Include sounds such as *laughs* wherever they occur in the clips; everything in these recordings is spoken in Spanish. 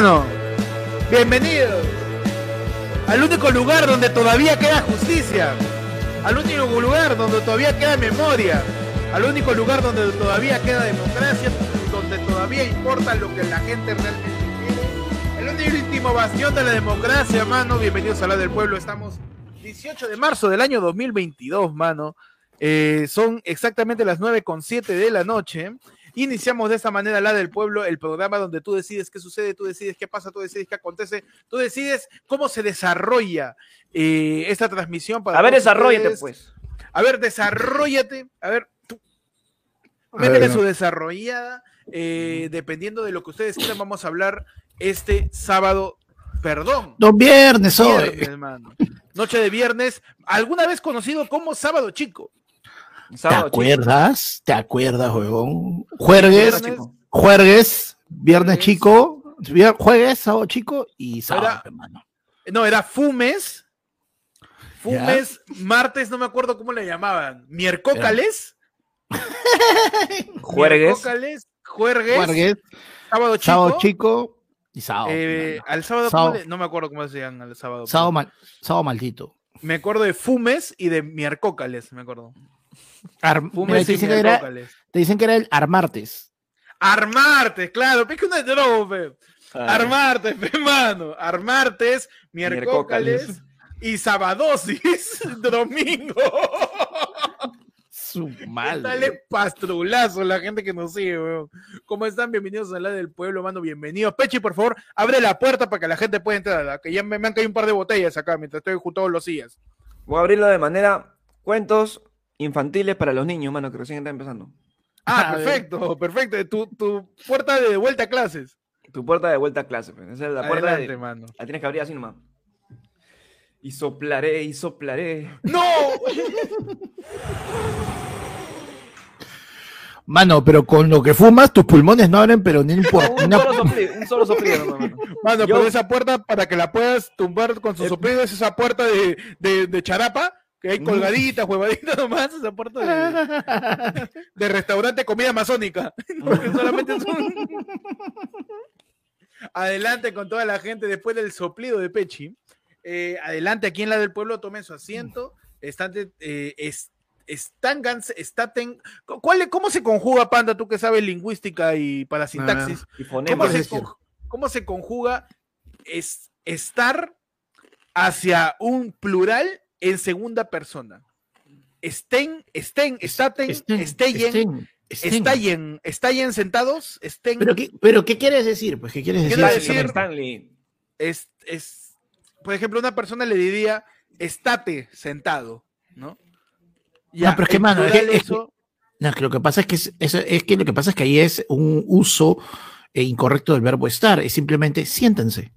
mano. Bienvenidos al único lugar donde todavía queda justicia, al único lugar donde todavía queda memoria, al único lugar donde todavía queda democracia, donde todavía importa lo que la gente realmente quiere. El último bastión de la democracia, mano. Bienvenidos a la del pueblo. Estamos 18 de marzo del año 2022, mano. Eh, son exactamente las 9 con 7 de la noche. Iniciamos de esta manera la del pueblo, el programa donde tú decides qué sucede, tú decides qué pasa, tú decides qué acontece, tú decides cómo se desarrolla eh, esta transmisión. Para a ver, desarrollate pues. A ver, desarrollate. A ver, tú. Métele su desarrollada. Eh, dependiendo de lo que ustedes quieran, vamos a hablar este sábado. Perdón. Don viernes, hoy. Noche de viernes, alguna vez conocido como sábado chico. ¿Te acuerdas? ¿Te acuerdas, huevón? Juergues, juergues, viernes chico, jueves, sábado chico y sábado, hermano. No, era fumes. Fumes, martes, no me acuerdo cómo le llamaban. *laughs* Miércoles. juergues. juergues. Sábado chico. Sábado chico y sábado. Eh, al sábado, no me acuerdo cómo se llaman al sábado. Sábado, sábado maldito. Me acuerdo de fumes y de miércoles, me acuerdo te, dicen que era, te dicen que era el Armartes. Armartes, claro, pique una droga, Armartes, *laughs* hermano. Armartes, miércoles y sabadosis, *laughs* domingo. Su mal. Dale pastrulazo la gente que nos sigue, weón. ¿Cómo están? Bienvenidos a la del pueblo, mano. Bienvenidos. Pechi, por favor, abre la puerta para que la gente pueda entrar. Que ya me, han caído un par de botellas acá mientras estoy junto todos los días. Voy a abrirlo de manera cuentos infantiles para los niños, mano, que recién están empezando. Ah, *laughs* perfecto, perfecto. Tu, tu, puerta de vuelta a clases. Tu puerta de vuelta a clases. Pues. Esa es la puerta de, mano. La tienes que abrir así nomás. Y soplaré, y soplaré. ¡No! *laughs* Mano, pero con lo que fumas, tus pulmones no abren, pero ni un, un, solo soplido, un solo soplido, *laughs* mano. Mano, pero esa puerta, para que la puedas tumbar con su eh, soplido, es esa puerta de, de, de charapa que hay colgaditas, huevaditas *laughs* nomás, esa puerta de, *laughs* de restaurante comida amazónica. *laughs* Porque solamente Adelante con toda la gente después del soplido de Pechi. Eh, adelante aquí en la del pueblo, tomen su asiento. Están, eh, están, estaten, ¿cuál, ¿Cómo se conjuga, Panda, tú que sabes lingüística y para sintaxis? ¿Cómo, se, ¿Cómo se conjuga es, estar hacia un plural en segunda persona. Estén, estén, estaten, estén, estén, estallen, estallen sentados, estén. ¿Pero qué, pero qué quieres decir? Pues, ¿qué quieres decir? decir es, es, por ejemplo, una persona le diría, estate sentado, ¿no? Ya, no, pero es que, mano, es que, eso... no, que lo que pasa es que, es, es, que lo que pasa es que ahí es un uso eh, incorrecto del verbo estar, es simplemente siéntense.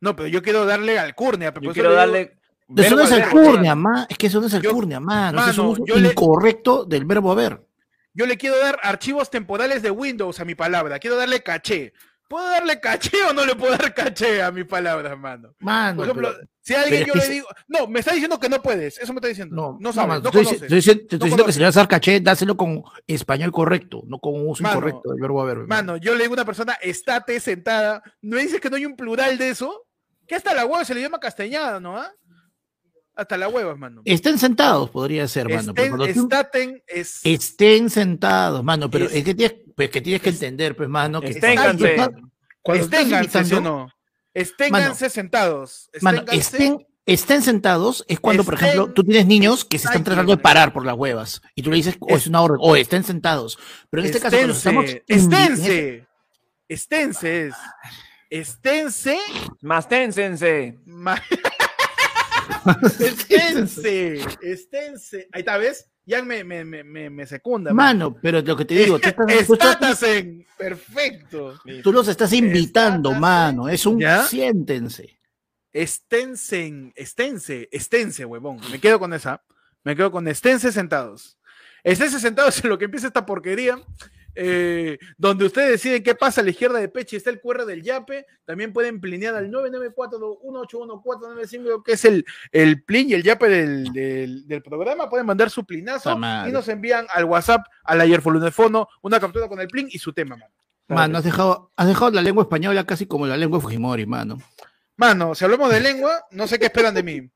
No, pero yo quiero darle alcurnia. Yo quiero darle eso no es alcurnia, ma. Es que eso no es alcurnia, ma. es un uso incorrecto del verbo haber. Yo le quiero dar archivos temporales de Windows a mi palabra. Quiero darle caché. ¿Puedo darle caché o no le puedo dar caché a mi palabra, mano? Mano, Por ejemplo, si a alguien yo le digo, no, me está diciendo que no puedes, eso me está diciendo. No, no sabes, no, Te estoy, diciendo que si le vas a dar caché, dáselo con español correcto, no con un uso incorrecto del verbo haber. Mano, yo le digo a una persona, estate sentada, ¿no me dices que no hay un plural de eso? ¿Qué hasta la hueá se le llama castellano, ¿no? ¿Ah? Hasta la hueva, mano. Estén sentados, podría ser, mano. Estén, Estén sentados, mano, pero es, que, tienes, pues, que tienes que entender, pues, mano, que esténganse. Esténganse, ¿o no? Esténganse sentados. Mano, estén, estén sentados es cuando, por ejemplo, tú tienes niños que se están tratando de parar por las huevas y tú le dices, o oh, es una orden, o estén sentados. Pero en este caso, cuando estamos. Esténse. Esténse es. Esténse. Más ténsense. *laughs* esténse, *laughs* esténse. Ahí está, ¿ves? Ya me, me, me, me secunda. Mano, pero lo que te digo, tú estás, *laughs* perfecto. Tú los estás invitando, mano. Es un siéntense. Esténse, esténse, esténse, huevón. Me quedo con esa. Me quedo con esténse sentados. Esténse sentados en lo que empieza esta porquería. Eh, donde ustedes deciden qué pasa a la izquierda de Peche, está el QR del Yape, también pueden plinear al 994-181-495, que es el, el plin y el Yape del, del, programa, pueden mandar su plinazo y nos envían al WhatsApp, al ayer Fono, una captura con el plin y su tema, Mano, has dejado, has dejado la lengua española casi como la lengua Fujimori, mano. Mano, si hablamos de lengua, no sé qué esperan de mí.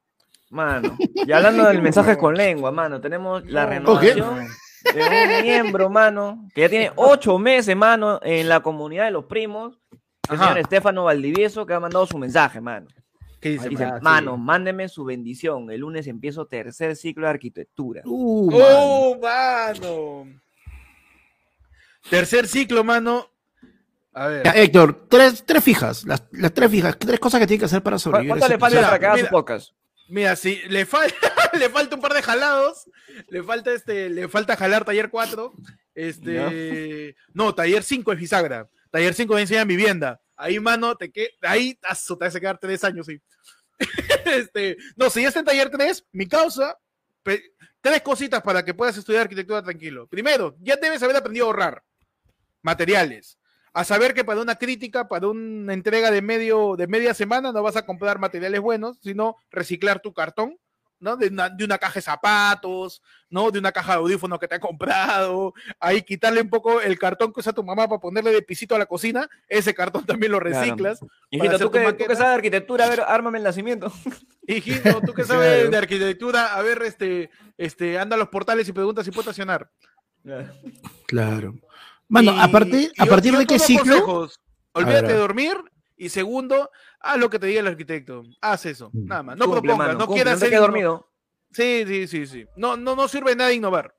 Mano, y hablando del *laughs* mensaje con lengua, mano, tenemos la renovación de un *laughs* miembro, mano, que ya tiene ocho meses, mano, en la comunidad de los primos, el señor Estefano Valdivieso, que ha mandado su mensaje, mano. ¿Qué dice? dice mano, mándeme su bendición. El lunes empiezo tercer ciclo de arquitectura. Uh, ¡Oh, mano! Tercer ciclo, mano. A ver. Héctor, tres, tres fijas. Las, tres fijas. Tres cosas que tiene que hacer para sobrevivir. ¿Cuánto le falta para que haga su podcast? Mira, si le, falta *laughs* le falta un par de jalados, le falta este, le falta jalar taller 4, este, no, taller 5 es bisagra, taller 5 es enseñar vivienda. Ahí, mano, te que ahí te vas a quedar tres años, sí. *laughs* este, no, si ya está en taller 3, mi causa, tres cositas para que puedas estudiar arquitectura tranquilo. Primero, ya debes haber aprendido a ahorrar materiales a saber que para una crítica, para una entrega de, medio, de media semana, no vas a comprar materiales buenos, sino reciclar tu cartón, ¿no? De una, caja de zapatos, ¿no? De una caja de audífonos que te ha comprado, ahí quitarle un poco el cartón que usa tu mamá para ponerle de pisito a la cocina, ese cartón también lo reciclas. Hijito, ¿tú, que, sabes de arquitectura, a ver, ármame el nacimiento. *laughs* Hijito, tú que sabes de arquitectura, a ver, este, este, anda a los portales y pregunta si puede estacionar. Claro. Mano, a partir, a partir de qué ciclo. Olvídate de dormir y segundo, haz lo que te diga el arquitecto. Haz eso, mm. nada más. No propongas, no quieras ser. dormido. Sí, sí, sí, sí. No, no, no sirve nada innovar.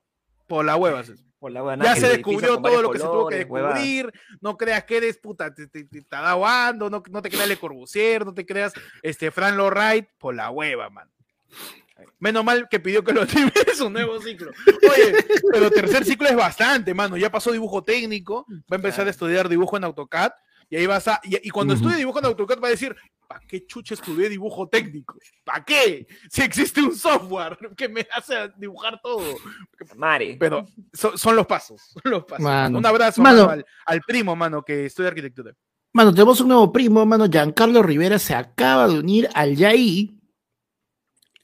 Por la hueva. Por la hueva ya se descubrió todo lo que se tuvo que descubrir. No creas que eres puta, te, te, está no, no te creas Le Corbusier, no te creas este Fran Lloyd, por la hueva, man. Menos mal que pidió que lo es un nuevo ciclo. Oye, pero tercer ciclo es bastante, mano. Ya pasó dibujo técnico, va a empezar a estudiar dibujo en AutoCAD. Y ahí vas a. Y, cuando estudie dibujo en AutoCAD va a decir, ¿para qué chucha estudié dibujo técnico? ¿Para qué? Si existe un software que me hace dibujar todo. Mare. Pero son, los pasos. los pasos. Un abrazo al, al, primo, mano, que estudia arquitectura. Mano, tenemos un nuevo primo, mano. Giancarlo Rivera se acaba de unir al YAI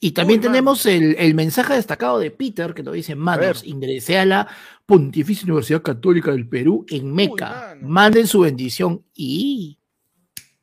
y también tenemos el, mensaje destacado de Peter que nos dice, manos, ingresé a la Pontificia Universidad Católica del Perú en Meca. Manden su bendición y...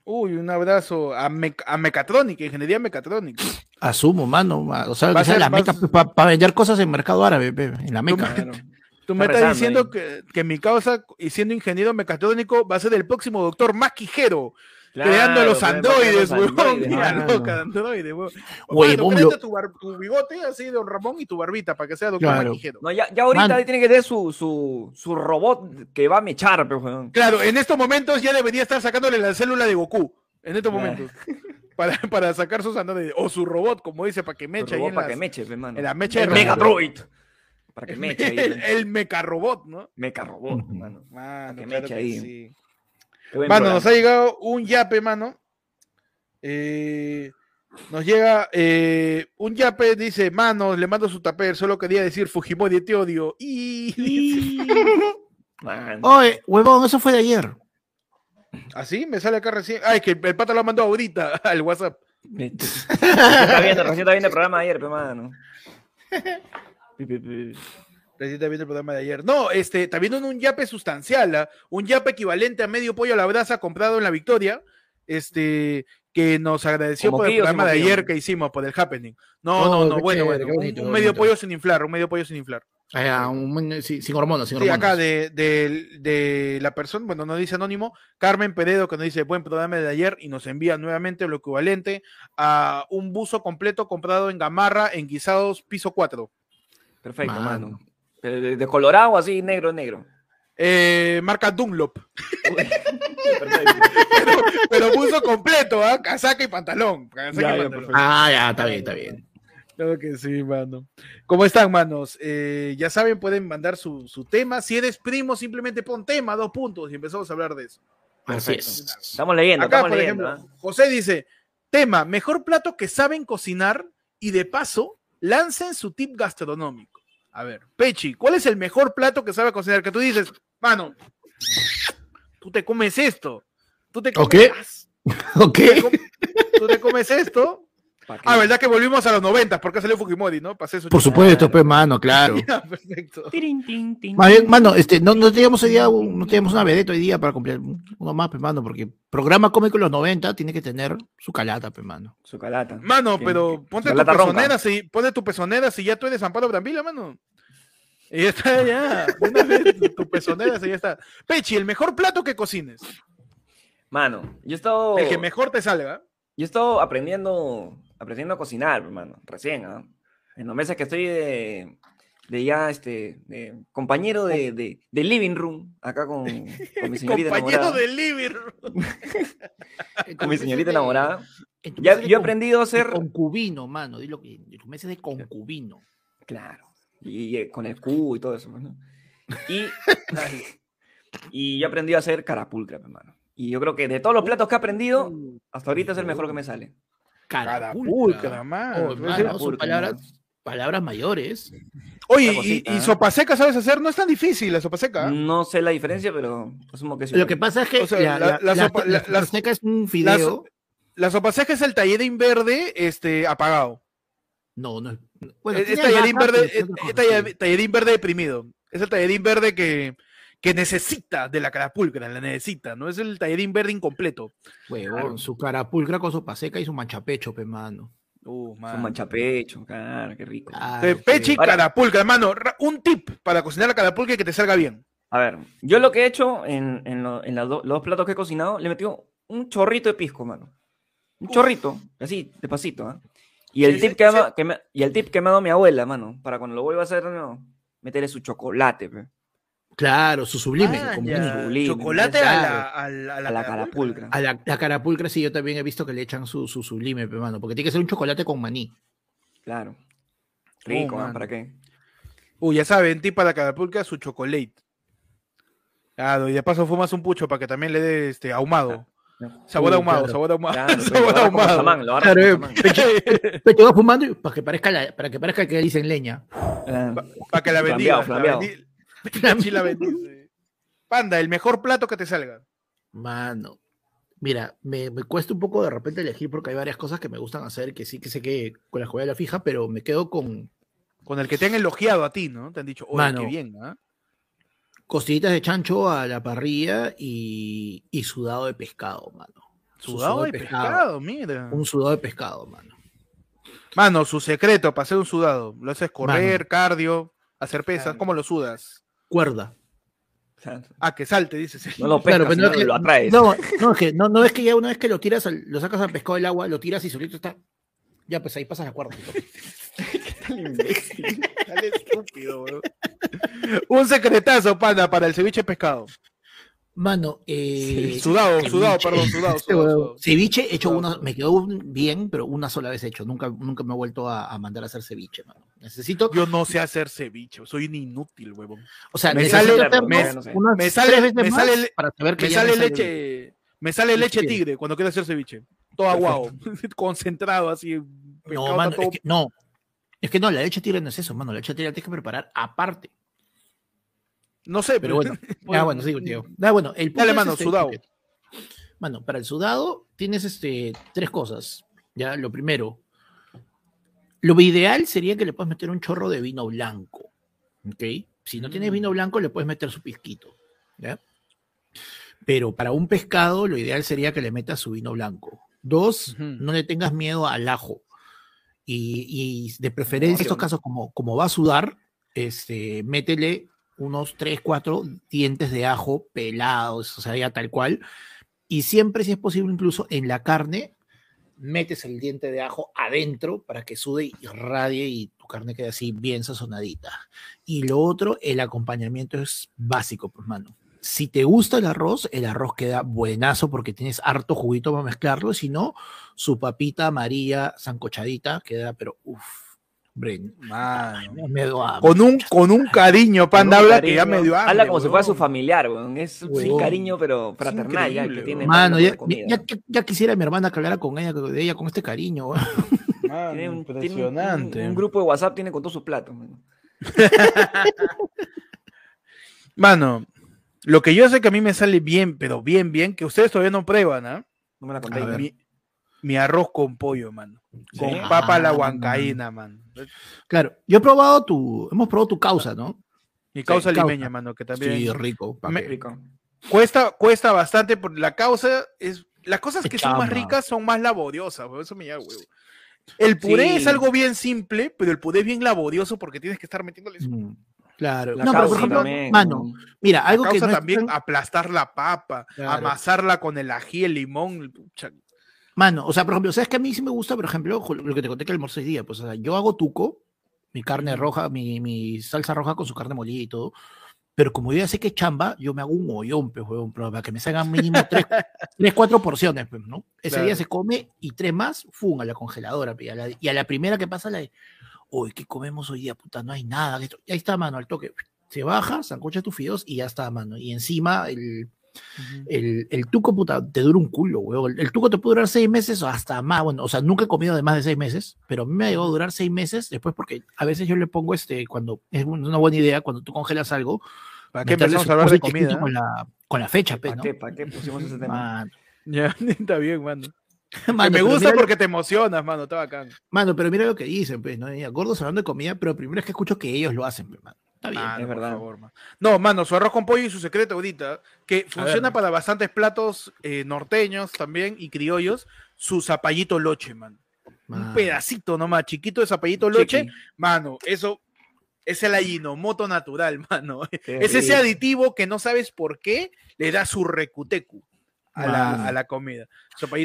Uy, un abrazo a, Mecatrónica, Ingeniería Mecatrónica. Asumo, mano. O sea, que sea la Meca para vender cosas en mercado árabe, en la Meca. *laughs* Tú me estás diciendo que, que, mi causa, y siendo ingeniero mecatrónico, va a ser el próximo doctor más quijero creando los androides, huevón. Mira, loca, androides, huevón. tu, tu, bigote así de Don Ramón y tu barbita para que sea doctor claro. No, ya, ya ahorita tiene que tener su, su, su, robot que va a mechar, pero, Claro, en estos momentos ya debería estar sacándole la célula de Goku. En estos momentos. Para, para, sacar sus androides. O su robot, como dice, para que meche. Ahí para que meche, hermano. En la mecha el Megadroid. Para que meche ahí. *laughs* El, el meca robot, ¿no? Meca robot, mano. Mano, que meche ahí. Sí. Mano, nos ha llegado un yape, mano. Eh, nos llega eh, un yape, dice, mano, le mando su taper, solo quería decir Fujimori, te odio. Y... *laughs* Oye, huevón, eso fue de ayer. ¿Así? Me sale acá recién. Ay, que el pata lo mandó ahorita *laughs* al WhatsApp. *laughs* está viendo, recién está viendo el programa de ayer, pero mano. Recién viendo el programa de ayer. No, este, está viendo un yape sustancial, ¿ah? un yape equivalente a medio pollo a la brasa comprado en la Victoria, este, que nos agradeció por el programa de ayer que hicimos, por el happening. No, no, no, bueno, bueno, un, medio pollo sin inflar, un medio pollo sin inflar. Ah, sin hormonas, sin hormonas. Sí, acá de, de, de, la persona, bueno, nos dice anónimo, Carmen Peredo, que nos dice buen programa de ayer y nos envía nuevamente lo equivalente a un buzo completo comprado en Gamarra en Guisados Piso 4. Perfecto, mano. ¿De, colorado así, negro, negro? Eh, marca Dunlop. pero, puso completo, ¿ah? Casaca y pantalón. ah, ya, está bien, está bien. Claro que sí, mano. ¿Cómo están, manos? Eh, ya saben, pueden mandar su, tema. Si eres primo, simplemente pon tema, dos puntos, y empezamos a hablar de eso. Así es. Estamos leyendo, Acá, por ejemplo, ¿ah? José dice, tema, mejor plato que saben cocinar y de paso lancen su tip gastronómico. A ver, Pechi, ¿cuál es el mejor plato que sabe cocinar? Que tú dices, mano, tú te comes esto. Tú te comes. *laughs* ¿Ok? Tú te comes esto. Ah, ¿verdad que volvimos a los 90? Porque salió Fujimori, ¿no? Pasé Por supuesto, pues, mano, claro. *laughs* perfecto. mano, este, no, no teníamos hoy día, no teníamos una vedeta hoy día para cumplir uno más, pues, mano, porque programa cómico de los 90 tiene que tener su calata, pues, mano. Su calata. Mano, pero ponte tu pezonera, si, ponte tu pezonera si ya tú eres Amparo Brambila, mano. Y ya está, ya. Una vez tu pezonera, si ya está. Pechi, el mejor plato que cocines. Mano, yo he estado. El que mejor te salga. Yo he estado aprendiendo aprendiendo a cocinar, hermano, recién, ¿ah? En los meses que estoy de, de ya, este, de, compañero de, de, de, living room, acá con, con mi *laughs* señorita compañero de living room. *laughs* con mi señorita enamorada. Ya, yo he aprendido a hacer... Concubino, mano, dilo que en los meses de concubino. Claro, y, con el cubo y todo eso, ¿no? Y, *laughs* y yo he aprendido a hacer carapulcra, hermano. Y yo creo que de todos los platos que he aprendido, hasta ahorita es el mejor que me sale. Carapulcra, oh, son palabras, palabras mayores. Oye, y, y, sopa seca sabes hacer? No es tan difícil la sopa seca. No sé la diferencia, pero asumo que sí. Lo que pasa es que la, sopa, seca es un fideo. La, sopa seca es el tallerín verde este, apagado. No, no es. Bueno, es, tallerín verde, es, tallerín verde deprimido. Es el tallerín verde que, que necesita de la carapulcra, la necesita, no es el tallerín verde incompleto. Huevón, su carapulcra con sopa seca y su manchapecho, pe mano. Uh, Su manchapecho, claro, qué rico. Pechi y carapulcra, hermano. Un tip para cocinar la carapulcra y que te salga bien. A ver, yo lo que he hecho en, en, los dos platos que he cocinado, le he metido un chorrito de pisco, mano. Un chorrito, así, despacito, ¿eh? Y el, tip que, me, y el tip que me ha dado mi abuela, mano, para cuando lo vuelva a hacer, no, meterle su chocolate, pe. Claro, su sublime. Chocolate a la, a la, carapulcra. A la, carapulcra, sí, yo también he visto que le echan su, su sublime, hermano, porque tiene que ser un chocolate con maní. Claro. Rico, oh, ¿Para qué? Uy, ya saben, tipo para la carapulcra su chocolate. Claro, y de paso fumas un pucho para que también le dé este ahumado. Sabor ahumado, sabor ahumado. Claro, sabor ahumado. Claro, *laughs* te vas *laughs* fumando para que parezca la, para que parezca que dicen leña. Para que la bendiga. la bendice. Panda, el mejor plato que te salga. Mano, mira, me, cuesta un poco de repente elegir porque hay varias cosas que me gustan hacer que sí que sé que con la jugada de la fija, pero me quedo con. Con el que te han elogiado a ti, ¿no? Te han dicho, oye, qué bien, ¿ah? Costillitas de chancho a la parrilla y, sudado de pescado, mano. Sudado, de, pescado, mira. Un sudado de pescado, mano. Mano, su secreto para hacer un sudado. Lo haces correr, cardio, hacer pesas. ¿Cómo lo sudas? cuerda. Ah, que salte, dices. No lo pescas, no, lo atraes. No, no, es que, no, no es que ya una vez que lo tiras, lo sacas al pescado del agua, lo tiras y solito está. Ya, pues ahí pasas la cuerda. *laughs* ¿Qué tal imbécil? *laughs* Tal estúpido, bro. Un secretazo, panda, para el ceviche pescado. Mano, eh, sudado, sudado, perdón, sudado, sudado, Ceviche hecho una, me quedó bien, pero una sola vez hecho. Nunca, nunca me he vuelto a, mandar a hacer ceviche, mano. Necesito. Yo no sé hacer ceviche, soy un inútil, huevón. O sea, me sale, me, sale, me sale, para saber que me sale leche, me sale leche tigre cuando quiero hacer ceviche. Todo aguado, *laughs* concentrado así. No, mano, es que, no. Es que no, la leche tigre no es eso, mano. La leche tigre la tienes que preparar aparte. No sé, pero bueno. *laughs* ah, bueno, sí, tío. Ah, bueno, el Dale, mano, este, sudado. Bueno, para el sudado tienes este, tres cosas. Ya, lo primero. Lo ideal sería que le puedas meter un chorro de vino blanco. ¿Ok? Si no tienes vino mm. blanco, le puedes meter su pizquito. ¿Ya? Pero para un pescado, lo ideal sería que le metas su vino blanco. Dos, no le tengas miedo al ajo. Y, de preferencia, en estos casos, como, como va a sudar, este, métele unos 3, 4 dientes de ajo pelados, o sea, ya tal cual. Y siempre, si es posible, incluso en la carne, metes el diente de ajo adentro para que sude y radie y tu carne quede así bien sazonadita. Y lo otro, el acompañamiento es básico, pues, mano. Si te gusta el arroz, el arroz queda buenazo porque tienes harto juguito para mezclarlo. Si no, su papita amarilla zancochadita queda, pero uff con un, con un cariño, Panda habla que ya me dio Habla como si fuera su familiar, Es un cariño, pero fraternal, ya que tiene. Mano, ya, ya, quisiera mi hermana que hablara con ella, de ella con este cariño, impresionante. un, grupo de WhatsApp tiene con todos sus platos. Mano. *laughs* lo que yo sé que a mí me sale bien, pero bien, bien, que ustedes todavía no prueban, ¿ah? No me la conté. mi arroz con pollo, mano. Con papa a la ah. huancaína, man. Claro, yo he probado tu, hemos probado tu causa, ¿no? Mi causa limeña, mano, que también. Sí, rico, rico. Cuesta, cuesta bastante, porque la causa es. Las cosas que son más ricas son más laboriosas, eso me llama huevo. El puré es algo bien simple, pero el puré es bien laborioso porque tienes que estar metiéndole. Mm, claro. no, pero por ejemplo, mano, mira, algo la que no también aplastar la papa, amasarla con el ají, el limón. Mano, o sea, por ejemplo, ¿sabes que a mí sí me gusta, por ejemplo, lo que te conté que almorcé día? Pues, o sea, yo hago tuco, mi carne roja, mi, mi salsa roja con su carne molida y todo. Pero como yo ya sé que chamba, yo me hago un hoyón, pues, para que me salgan mínimo tres, *laughs* tres cuatro porciones, pues, ¿no? Ese día se come y tres más, fum, a la congeladora, pues, y a la, primera que pasa la de, uy, ¿qué comemos hoy día? Puta, no hay nada. Y ahí está, mano, al toque. Se baja, sancocha tus fideos y ya está, mano. Y encima el, el, el, tuco, puta, te dura un culo, weón. El, tuco te puede durar seis meses o hasta más. Bueno, o sea, nunca he comido de más de seis meses, pero a mí me ha llegado a durar seis meses después porque a veces yo le pongo este, cuando es una buena idea, cuando tú congelas algo, ¿Para qué empezamos a hablar de comida? Con la, con la fecha, ¿Para qué, ¿Para qué pusimos ese tema? Ya, *laughs* está bien, mano. *laughs* me gusta porque te emocionas, mano, está bacán. Mano, pero mira lo que dicen, pues, ¿no? gordos hablando de comida, pero primero es que escucho que ellos lo hacen, pues, mano. Está bien, es verdad. no, mano, su arroz con pollo y su secreto ahorita, que funciona para bastantes platos eh, norteños también y criollos, su zapallito loche, man. Un pedacito nomás, chiquito de zapallito loche, mano, eso es el ayinomoto natural, *laughs* mano. es ese aditivo que no sabes por qué le da su recutecu a, la, a la, comida.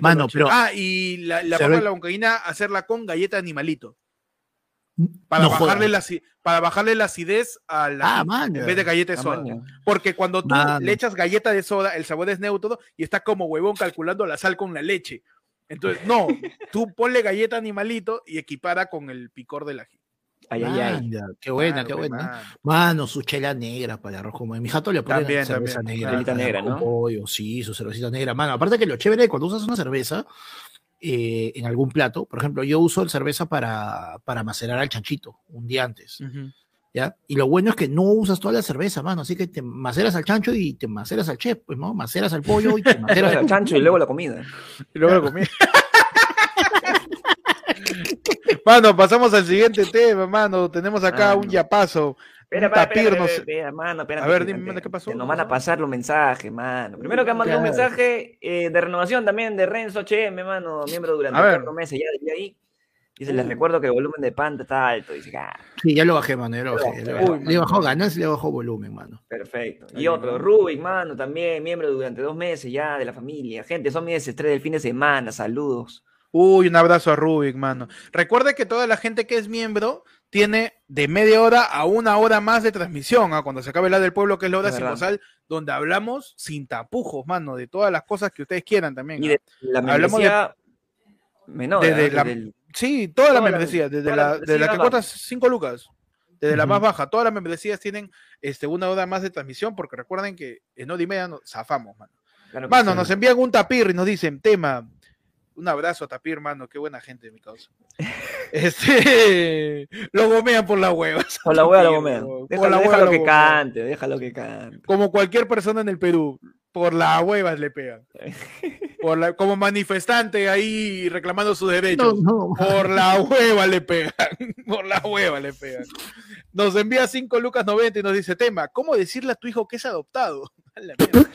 Mano, pero, ah, y la, la papa de la boncaína, hacerla con galleta de animalito. Para, bajarle la, para bajarle la acidez a la ah, en vez de galleta de ah, soda. Porque cuando tú le echas galleta de soda, el sabor es neutro y está como huevón calculando la sal con la leche. Entonces, no, tú ponle galleta animalito y equipara con el picor del ají. Ay, ay, ay. Qué buena, qué buena. Mano. su chela negra para arroz como mi jato le pone también, cerveza negra. negra, ¿no? sí, su cervecita negra. Mano, aparte que lo chévere cuando usas una cerveza eh, en algún plato, por ejemplo, yo uso el cerveza para, para macerar al chanchito un día antes. ¿Ya? Y lo bueno es que no usas toda la cerveza, mano, así que te maceras al chancho y te maceras al chef, pues, ¿no? Maceras al pollo y te *laughs* maceras al chancho y luego la comida. *laughs* Y luego la comida. *laughs* Mano, pasamos al siguiente *laughs* tema, mano. Tenemos acá un yapazo. Espera, espera, espera, mano, A ver, dime, ¿qué pasó? Nos van a pasar los mensajes, mano. Primero que han mandado un mensaje eh, de renovación también de Renzo HM, mano, miembro durante cuatro meses ya de ahí. Dice, les recuerdo que el volumen de Panda está alto. Dice, ah. Sí, ya lo bajé, mano, ya lo bajé. le, bajó ganas y le bajó volumen, mano. Perfecto. Y otro, Rubik, mano, también, miembro durante dos meses ya de la familia. Gente, son meses, tres del fin de semana, saludos. Uy, un abrazo a Rubik, mano. Recuerde que toda la gente que es miembro tiene de media hora a una hora más de transmisión, ¿ah? cuando se acabe la del pueblo, que es la hora psicosal, donde hablamos sin tapujos, mano, de todas las cosas que ustedes quieran también. Y de la membresía menor. sí, toda, la membresía, desde la, la que cuesta 5 lucas, desde la más baja, todas las membresías tienen este, una hora más de transmisión, porque recuerden que en hora y media nos zafamos, mano. mano, nos envían un tapir y nos dicen, tema, un abrazo a Tapir, hermano, qué buena gente, mi causa. *laughs* Este, lo gomean por las huevas. *laughs* Por la hueva lo gomean. Déjalo, déjalo que cante, déjalo que cante. Como cualquier persona en el Perú, por las huevas le pegan. Por la, como manifestante ahí reclamando sus derechos. Por la hueva le pegan. *laughs* Por la hueva le pegan. Nos envía 5 lucas 90 y nos dice, tema, ¿cómo decirle a tu hijo que es adoptado? la mierda.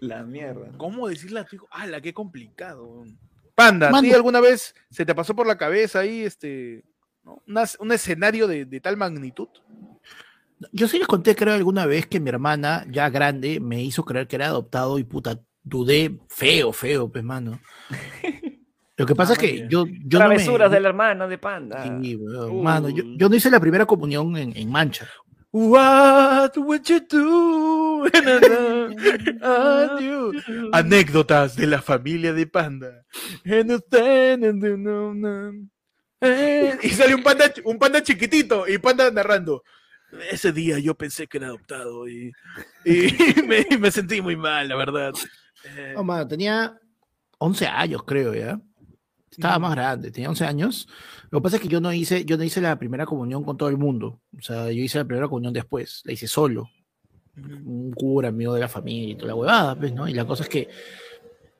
La mierda. ¿Cómo decirle a tu hijo? ¡Hala, qué complicado! Panda, ¿a ti alguna vez se te pasó por la cabeza ahí este, un escenario de, tal magnitud? Yo sí les conté, creo, alguna vez que mi hermana, ya grande, me hizo creer que era adoptado y puta, dudé feo, feo, pues, mano. *laughs* Lo que pasa es que yo, yo Travesuras del hermano de Panda. Sí, mano, yo, yo, no hice la primera comunión en, en Mancha. What would you do? *laughs* Anécdotas de la familia de Panda. Y sale un panda, un panda chiquitito y Panda narrando. Ese día yo pensé que era adoptado y, *laughs* me, sentí muy mal, la verdad. Oh, tenía 11 años, creo, ya. Estaba más grande, tenía 11 años. Lo que pasa es que yo no hice, yo no hice la primera comunión con todo el mundo. O sea, yo hice la primera comunión después, la hice solo. Un cura amigo de la familia y toda la huevada, pues, ¿no? Y la cosa es que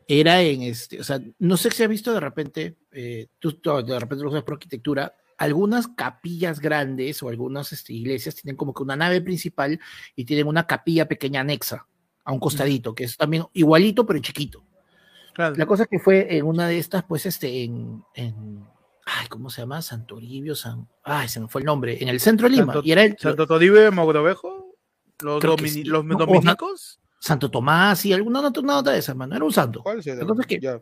era en este, o sea, no sé si has visto de repente, eh, tú, de repente lo sabes por arquitectura, algunas capillas grandes o algunas este, iglesias tienen como que una nave principal y tienen una capilla pequeña anexa a un costadito, que es también igualito pero chiquito. La cosa que fue en una de estas, pues, este, en, en ay, ¿cómo se llama? Santoribio, San, ay, se me fue el nombre, en el centro de Lima. Santo, y era el, Santo Toribio de Mogrovejo, los, domini, los dominicos. Santo Tomás y alguna otra nota de esa, hermano. Era un santo. ¿Cuál la, cosa es que,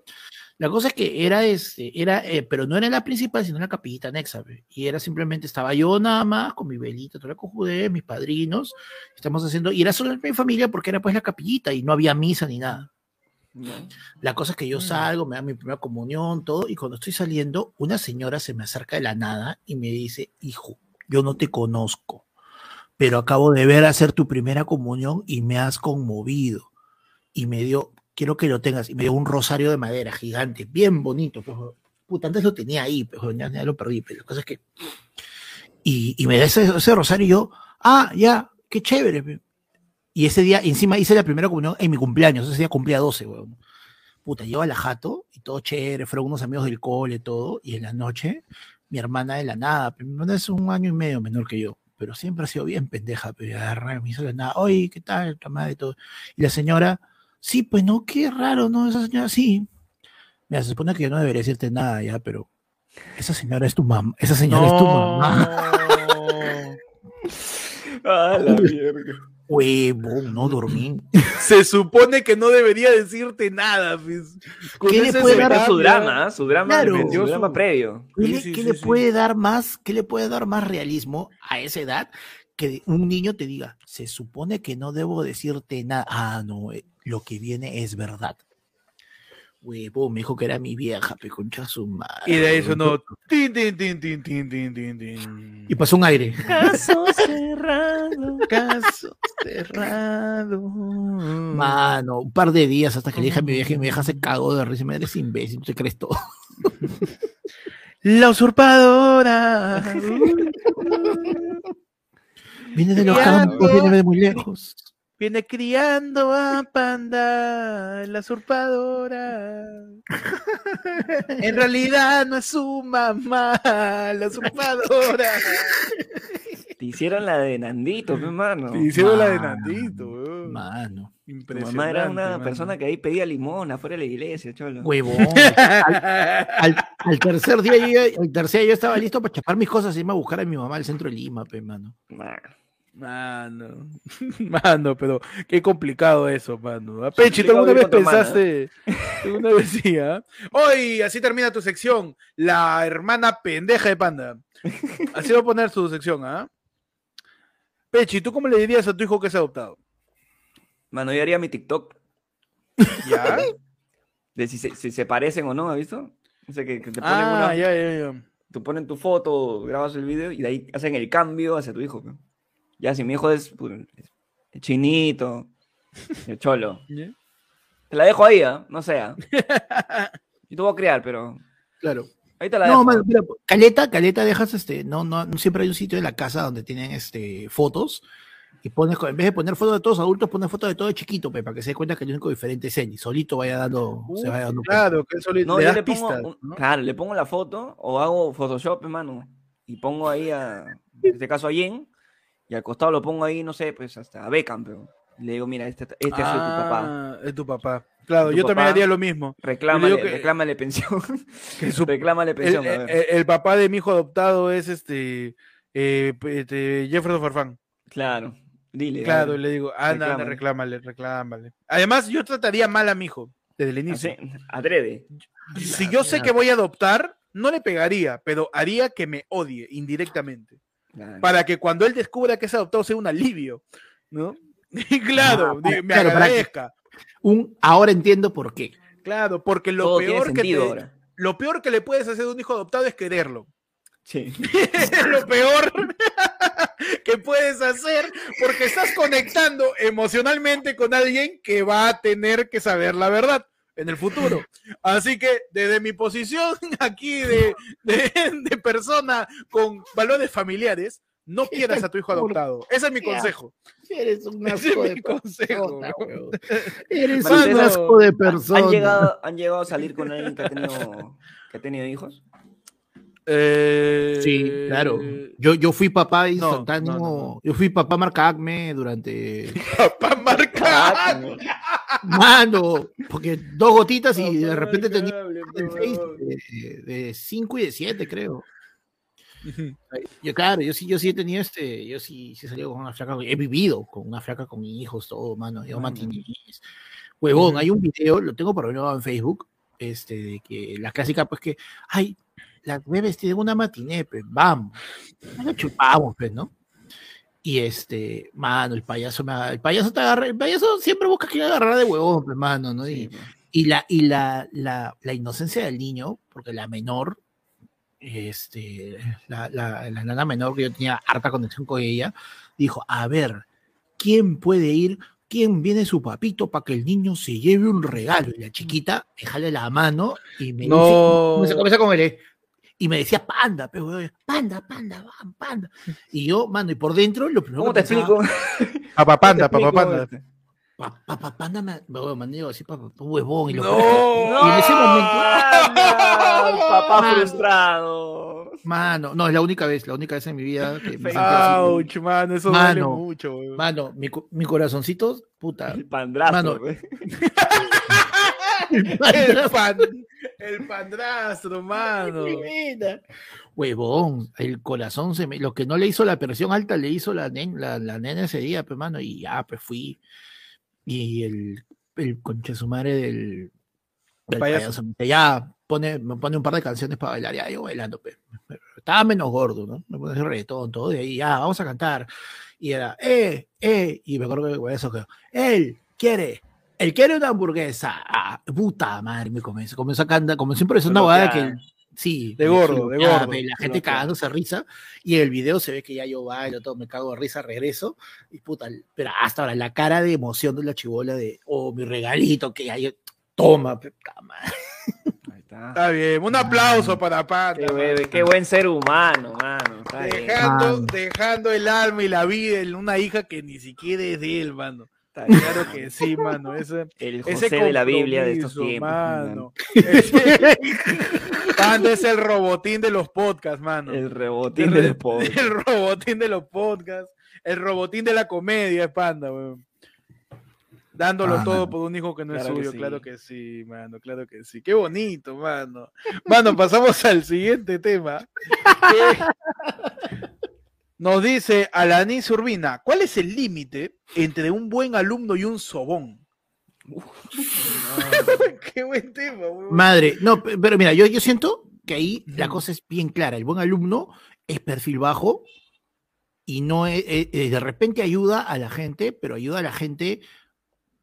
la cosa es que era este, era, eh, pero no era la principal, sino la capillita anexa. Y era simplemente, estaba yo nada más con mi velita, toda la cojudez, mis padrinos. Estamos haciendo, y era solo mi familia porque era pues la capillita y no había misa ni nada. La cosa es que yo mm. salgo, me da mi primera comunión, todo, y cuando estoy saliendo, una señora se me acerca de la nada y me dice, hijo, yo no te conozco pero acabo de ver hacer tu primera comunión y me has conmovido. Y me dio, quiero que lo tengas, y me dio un rosario de madera gigante, bien bonito. Pues, puta, antes lo tenía ahí, pero ya, lo perdí, pero la cosa es que... Y, y me da ese, ese, rosario y yo, ah, ya, qué chévere. Y ese día, encima hice la primera comunión en mi cumpleaños, ese día cumplía 12, weón. Puta, llevo a la jato y todo chévere, fueron unos amigos del cole, todo, y en la noche, mi hermana de la nada, mi hermana es un año y medio menor que yo, pero siempre ha sido bien pendeja, pero agarra, me hizo nada, oye, ¿qué tal? La madre todo. Y la señora, sí, pues no, qué raro, ¿no? Esa señora, sí. Mira, se supone que yo no debería decirte nada ya, pero esa señora es tu mamá, esa señora es tu mamá. *laughs* ah, la mierda huevo, no dormí. *laughs* Se supone que no debería decirte nada. Pues. ¿Qué le puede dar su drama? Su drama, su drama previo. ¿Qué, le puede dar más? ¿Qué le puede dar más realismo a esa edad? Que un niño te diga, se supone que no debo decirte nada. Ah, no, eh, lo que viene es verdad. Huevo, me dijo que era mi vieja, pe concha su madre. Y de ahí sonó. Tin, tin, tin, tin, tin, tin, tin, Y pasó un aire. Caso *laughs* cerrado. Caso cerrado. Mano, un par de días hasta que le dije a mi vieja y mi vieja se cagó de risa. Me eres imbécil, te crees todo. La usurpadora. *laughs* viene de los campos, viene de muy lejos. Viene criando a Panda, la usurpadora. en realidad no es su mamá, la usurpadora. Te hicieron la de Nandito, hermano. Te hicieron la de Nandito, Mano. Tu mamá era una persona que ahí pedía limón afuera de la iglesia, cholo. Huevón. *laughs* al, tercer día yo, al tercer día yo estaba listo para chapar mis cosas y irme a buscar a mi mamá al centro de Lima, pe, mano. Mano, *laughs* mano, pero qué complicado eso, mano. Pechi, ¿tú alguna vez pensaste? ¿Alguna vez sí, ¿ah? Hoy, así termina tu sección, la hermana pendeja de Panda. Así va a poner su sección, ¿ah? Pechi, ¿tú cómo le dirías a tu hijo que es adoptado? Mano, yo haría mi TikTok. ¿Ya? *laughs* De si se, si se parecen o no, ¿has visto? O sea, que, te ponen ah, una... ya, ya, ya. Tú ponen tu foto, grabas el video y de ahí hacen el cambio hacia tu hijo. ¿no? Ya, si mi hijo es, pues, chinito, el cholo. *laughs* Te la dejo ahí, ¿eh? no sea. Yo te voy a criar, pero. Claro. Ahí te la dejo. No, mira, caleta, caleta, dejas este. No, no, siempre hay un sitio en la casa donde tienen este fotos. Y pones, en vez de poner fotos de todos adultos, pones fotos de todo chiquito, para que se dé cuenta que el único diferente es él. Y solito vaya dando. se vaya dando claro, que solito. No, yo le pongo, Claro, le pongo la foto o hago Photoshop, hermano. Y pongo ahí a. En este caso a Jen y al costado lo pongo ahí, no sé, pues hasta a Beckham, pero le digo, mira, este, este es tu papá. Ah, es tu papá. Claro, yo también haría lo mismo. Reclámale, reclámale pensión. Que su, *laughs* reclámale pensión. El, papá de mi hijo adoptado es este, eh, este Jefferson Farfán. Claro, dile. Claro, le digo, anda, anda, reclámale, reclámale. Además, yo trataría mal a mi hijo desde el inicio. adrede. Si yo sé que voy a adoptar, no le pegaría, pero haría que me odie indirectamente. Para que cuando él descubra que es adoptado sea un alivio, ¿no? *laughs* Y claro, ah, me agradezca. Un, ahora entiendo por qué. Claro, porque lo peor que lo peor que le puedes hacer a un hijo adoptado es quererlo. Sí. *laughs* lo peor *laughs* que puedes hacer porque estás conectando emocionalmente con alguien que va a tener que saber la verdad en el futuro. Así que desde mi posición *laughs* aquí de, de, persona con valores familiares, no quieras a tu hijo adoptado. Ese es mi consejo. Eres un asco de consejo. Eres un asco de persona. ¿Han llegado, ¿Han llegado a salir con alguien que ha tenido, que ha tenido hijos? Eh, sí, claro. Yo, yo fui papá instantáneo. yo fui papá marca Acme durante. *laughs* papá marca *laughs* Mano, porque dos gotitas y de repente tenía face de 5 y de 7, creo. Yo, claro, yo sí, yo sí he tenido este, yo sí, sí he salido con una flaca, he vivido con una flaca con hijos, todo, mano, yo matinés. Huevón, hay un video, lo tengo por ahí en Facebook, este, de que la clásica, pues que, ay, la voy a una matiné, pues, vamos. Nos chupamos, pues, ¿no? Y este, mano, el payaso me el payaso te agarra, el payaso siempre busca que agarrar de huevón, pues, mano, ¿no? Y, pues. y, la, y la, la, la, inocencia del niño, porque la menor, este, la, la, la nana menor que yo tenía harta conexión con ella, dijo, a ver, ¿quién puede ir quién viene su papito para que el niño se lleve un regalo. Y la chiquita, déjale la mano y me no. dice, comienza con él, y me decía panda, pero panda, panda, panda. *laughs* Y yo, mano, y por dentro lo primero ¿Cómo te explico? *laughs* Papá panda, papá panda. Papá panda me, me digo así, papá, huevón. Y, lo no, y en ese momento. *laughs* papá frustrado. Mano, no, es la única vez, la única vez en mi vida que me Ouch, mano, eso mano, duele mucho. Mano, mi, mi corazoncito, puta. El pandrazo, mano, el, pan, el pandrastro, mano. Huevón, el corazón se me. Lo que no le hizo la presión alta le hizo la, la, la nena ese día, pues, mano, y ya, pues fui. Y el, el concha su madre del, del payaso. ya pone, me pone un par de canciones para bailar, ya yo bailando, pues. Estaba menos gordo, ¿no? Me pone reggaetón, todo, y ahí, ya, vamos a cantar. Y era, eh, eh, y me acuerdo que eso que él quiere él quiere una hamburguesa. Ah, puta madre, me comenzó, comenzó a cantar, como siempre es una boda que sí, de gordo, de gordo. La gente cagándose a risa y el video se ve que ya yo bailo, todo me cago de risa, regreso y puta, pero hasta ahora la cara de emoción de la chivola de, oh, mi regalito que hay, toma, puta madre. Está. bien, un aplauso para Panda. Qué, buen ser humano, mano. Dejando, dejando el alma y la vida en una hija que ni siquiera es de él, mano. Claro que sí, mano. Ese, el José de la Biblia de estos tiempos. Mano. Panda es el robotín de los podcasts, mano. El robotín de los podcasts. *laughs* El robotín de los podcasts. El robotín de la comedia es Panda, weón. Dándolo ah, todo por un hijo que no es suyo, claro que sí, mano, claro que sí. Qué bonito, mano. Mano, pasamos al siguiente tema. *laughs* Nos dice Alanis Urbina, ¿cuál es el límite entre un buen alumno y un sobón? *laughs* Qué buen tema. Madre, no, pero mira, yo, yo siento que ahí la cosa es bien clara. El buen alumno es perfil bajo y no es, de repente ayuda a la gente, pero ayuda a la gente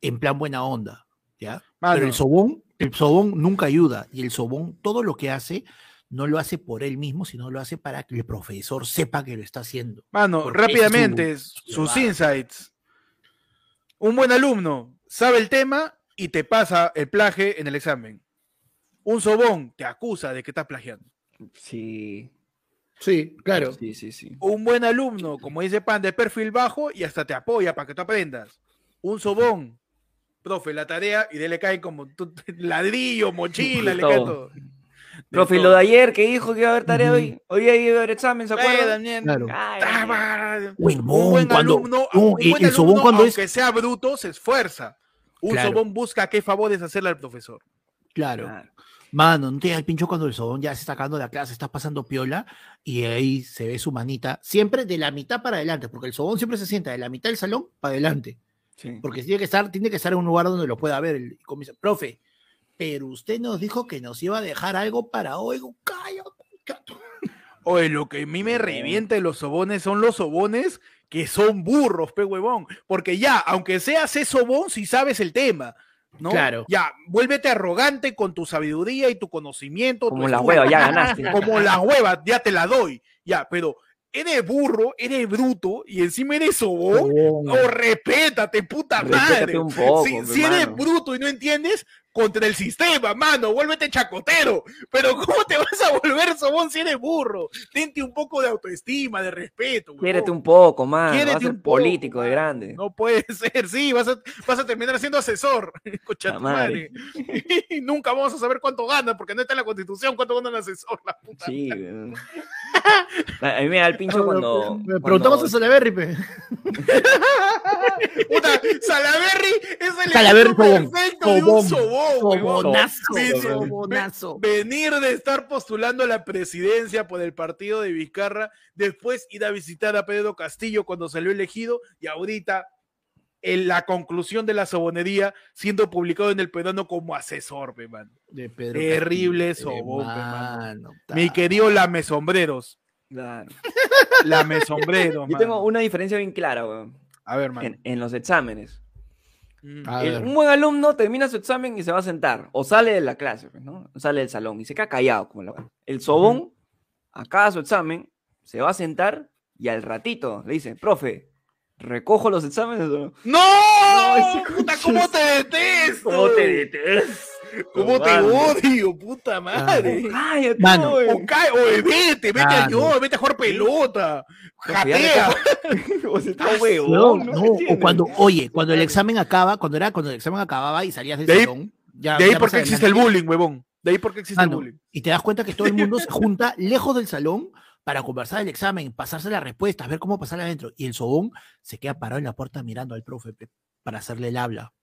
en plan buena onda, ¿ya? Pero el sobón, el sobón nunca ayuda y el sobón todo lo que hace no lo hace por él mismo, sino lo hace para que el profesor sepa que lo está haciendo. Mano, rápidamente, sus insights. Un buen alumno sabe el tema y te pasa el plaje en el examen. Un sobón te acusa de que estás plagiando. Sí. Sí, claro. Sí, sí, sí. Un buen alumno, como dice Pan, de perfil bajo y hasta te apoya para que tú aprendas. Un sobón, profe, la tarea y de le cae como *laughs* ladrillo, mochila, le cae todo. Profe, lo de ayer que dijo que iba a haber tarea hoy. Hoy iba a haber examen, ¿se acuerdan? Claro. un buen alumno, un buen alumno cuando aunque sea bruto, se esfuerza. Un sobón busca qué favores hacerle al profesor. Claro. Mano, no te el pincho cuando el sobón ya se está sacando de la clase, está pasando piola y ahí se ve su manita, siempre de la mitad para adelante, porque el sobón siempre se sienta de la mitad del salón para adelante. Porque tiene que estar, tiene que estar en un lugar donde lo pueda ver el comisario. Profe, pero usted nos dijo que nos iba a dejar algo para hoy. Oye, lo que a mí me revienta de los sobones son los sobones que son burros, pe huevón. Porque ya, aunque seas ese sobón, si sabes el tema. ¿no? Claro. Ya, vuélvete arrogante con tu sabiduría y tu conocimiento. Como la hueva, ya ganaste. *laughs* Como la hueva, ya te la doy. Ya, pero eres burro, eres bruto y encima eres sobón. Oh, respétate, puta madre. Un poco, si, eres bruto y no entiendes, contra el sistema, mano, vuélvete chacotero. Pero *laughs* ¿cómo te vas a volver sobón si eres burro? Tente un poco de autoestima, de respeto. Quiérete un poco, man. Quiérete un político de grande. No puede *laughs* ser, sí, vas a, vas a terminar siendo asesor. *laughs* Cocha madre. y nunca vamos a saber cuánto gana, porque no está en la constitución cuánto gana el asesor, la puta. Sí, a mí me da el pincho cuando. Me preguntamos a Salaberry, pe. Puta, Salaberry es el Salaberry perfecto de un sobón. Sobonazo. Venir de estar postulando a la presidencia por el partido de Vizcarra, después ir a visitar a Pedro Castillo cuando salió elegido y ahorita en la conclusión de la sobonería siendo publicado en el peruano como asesor, man. De Terrible sobón, Mi querido Lame Sombreros. Claro. Lame Sombreros. Yo tengo una diferencia bien clara, weón. A ver, man. En, en los exámenes. Un buen alumno termina su examen y se va a sentar, o sale de la clase, pues, ¿no? Sale del salón y se queda callado. Como la... El sobón, acaba su examen, se va a sentar y al ratito le dice, profe, recojo los exámenes. ¡No! ¡No! ¡Puta, cómo te detesto! ¿Cómo te detesto? ¿Cómo te odio, puta madre? Cállate, Mano. O, cae, o vete, vete a yo, vete a jugar pelota. Jatea. *laughs* o se está huevo. No, no, o cuando, oye, cuando el examen acaba, cuando era cuando el examen acababa y salías del de ahí, salón. Ya, de ahí porque existe el bullying, huevón. De ahí porque existe el bullying. Y te das cuenta que todo el *laughs* mundo se junta lejos del salón para conversar el examen, pasarse las respuestas, ver cómo pasar adentro. Y el sobón se queda parado en la puerta mirando al profe para hacerle el habla.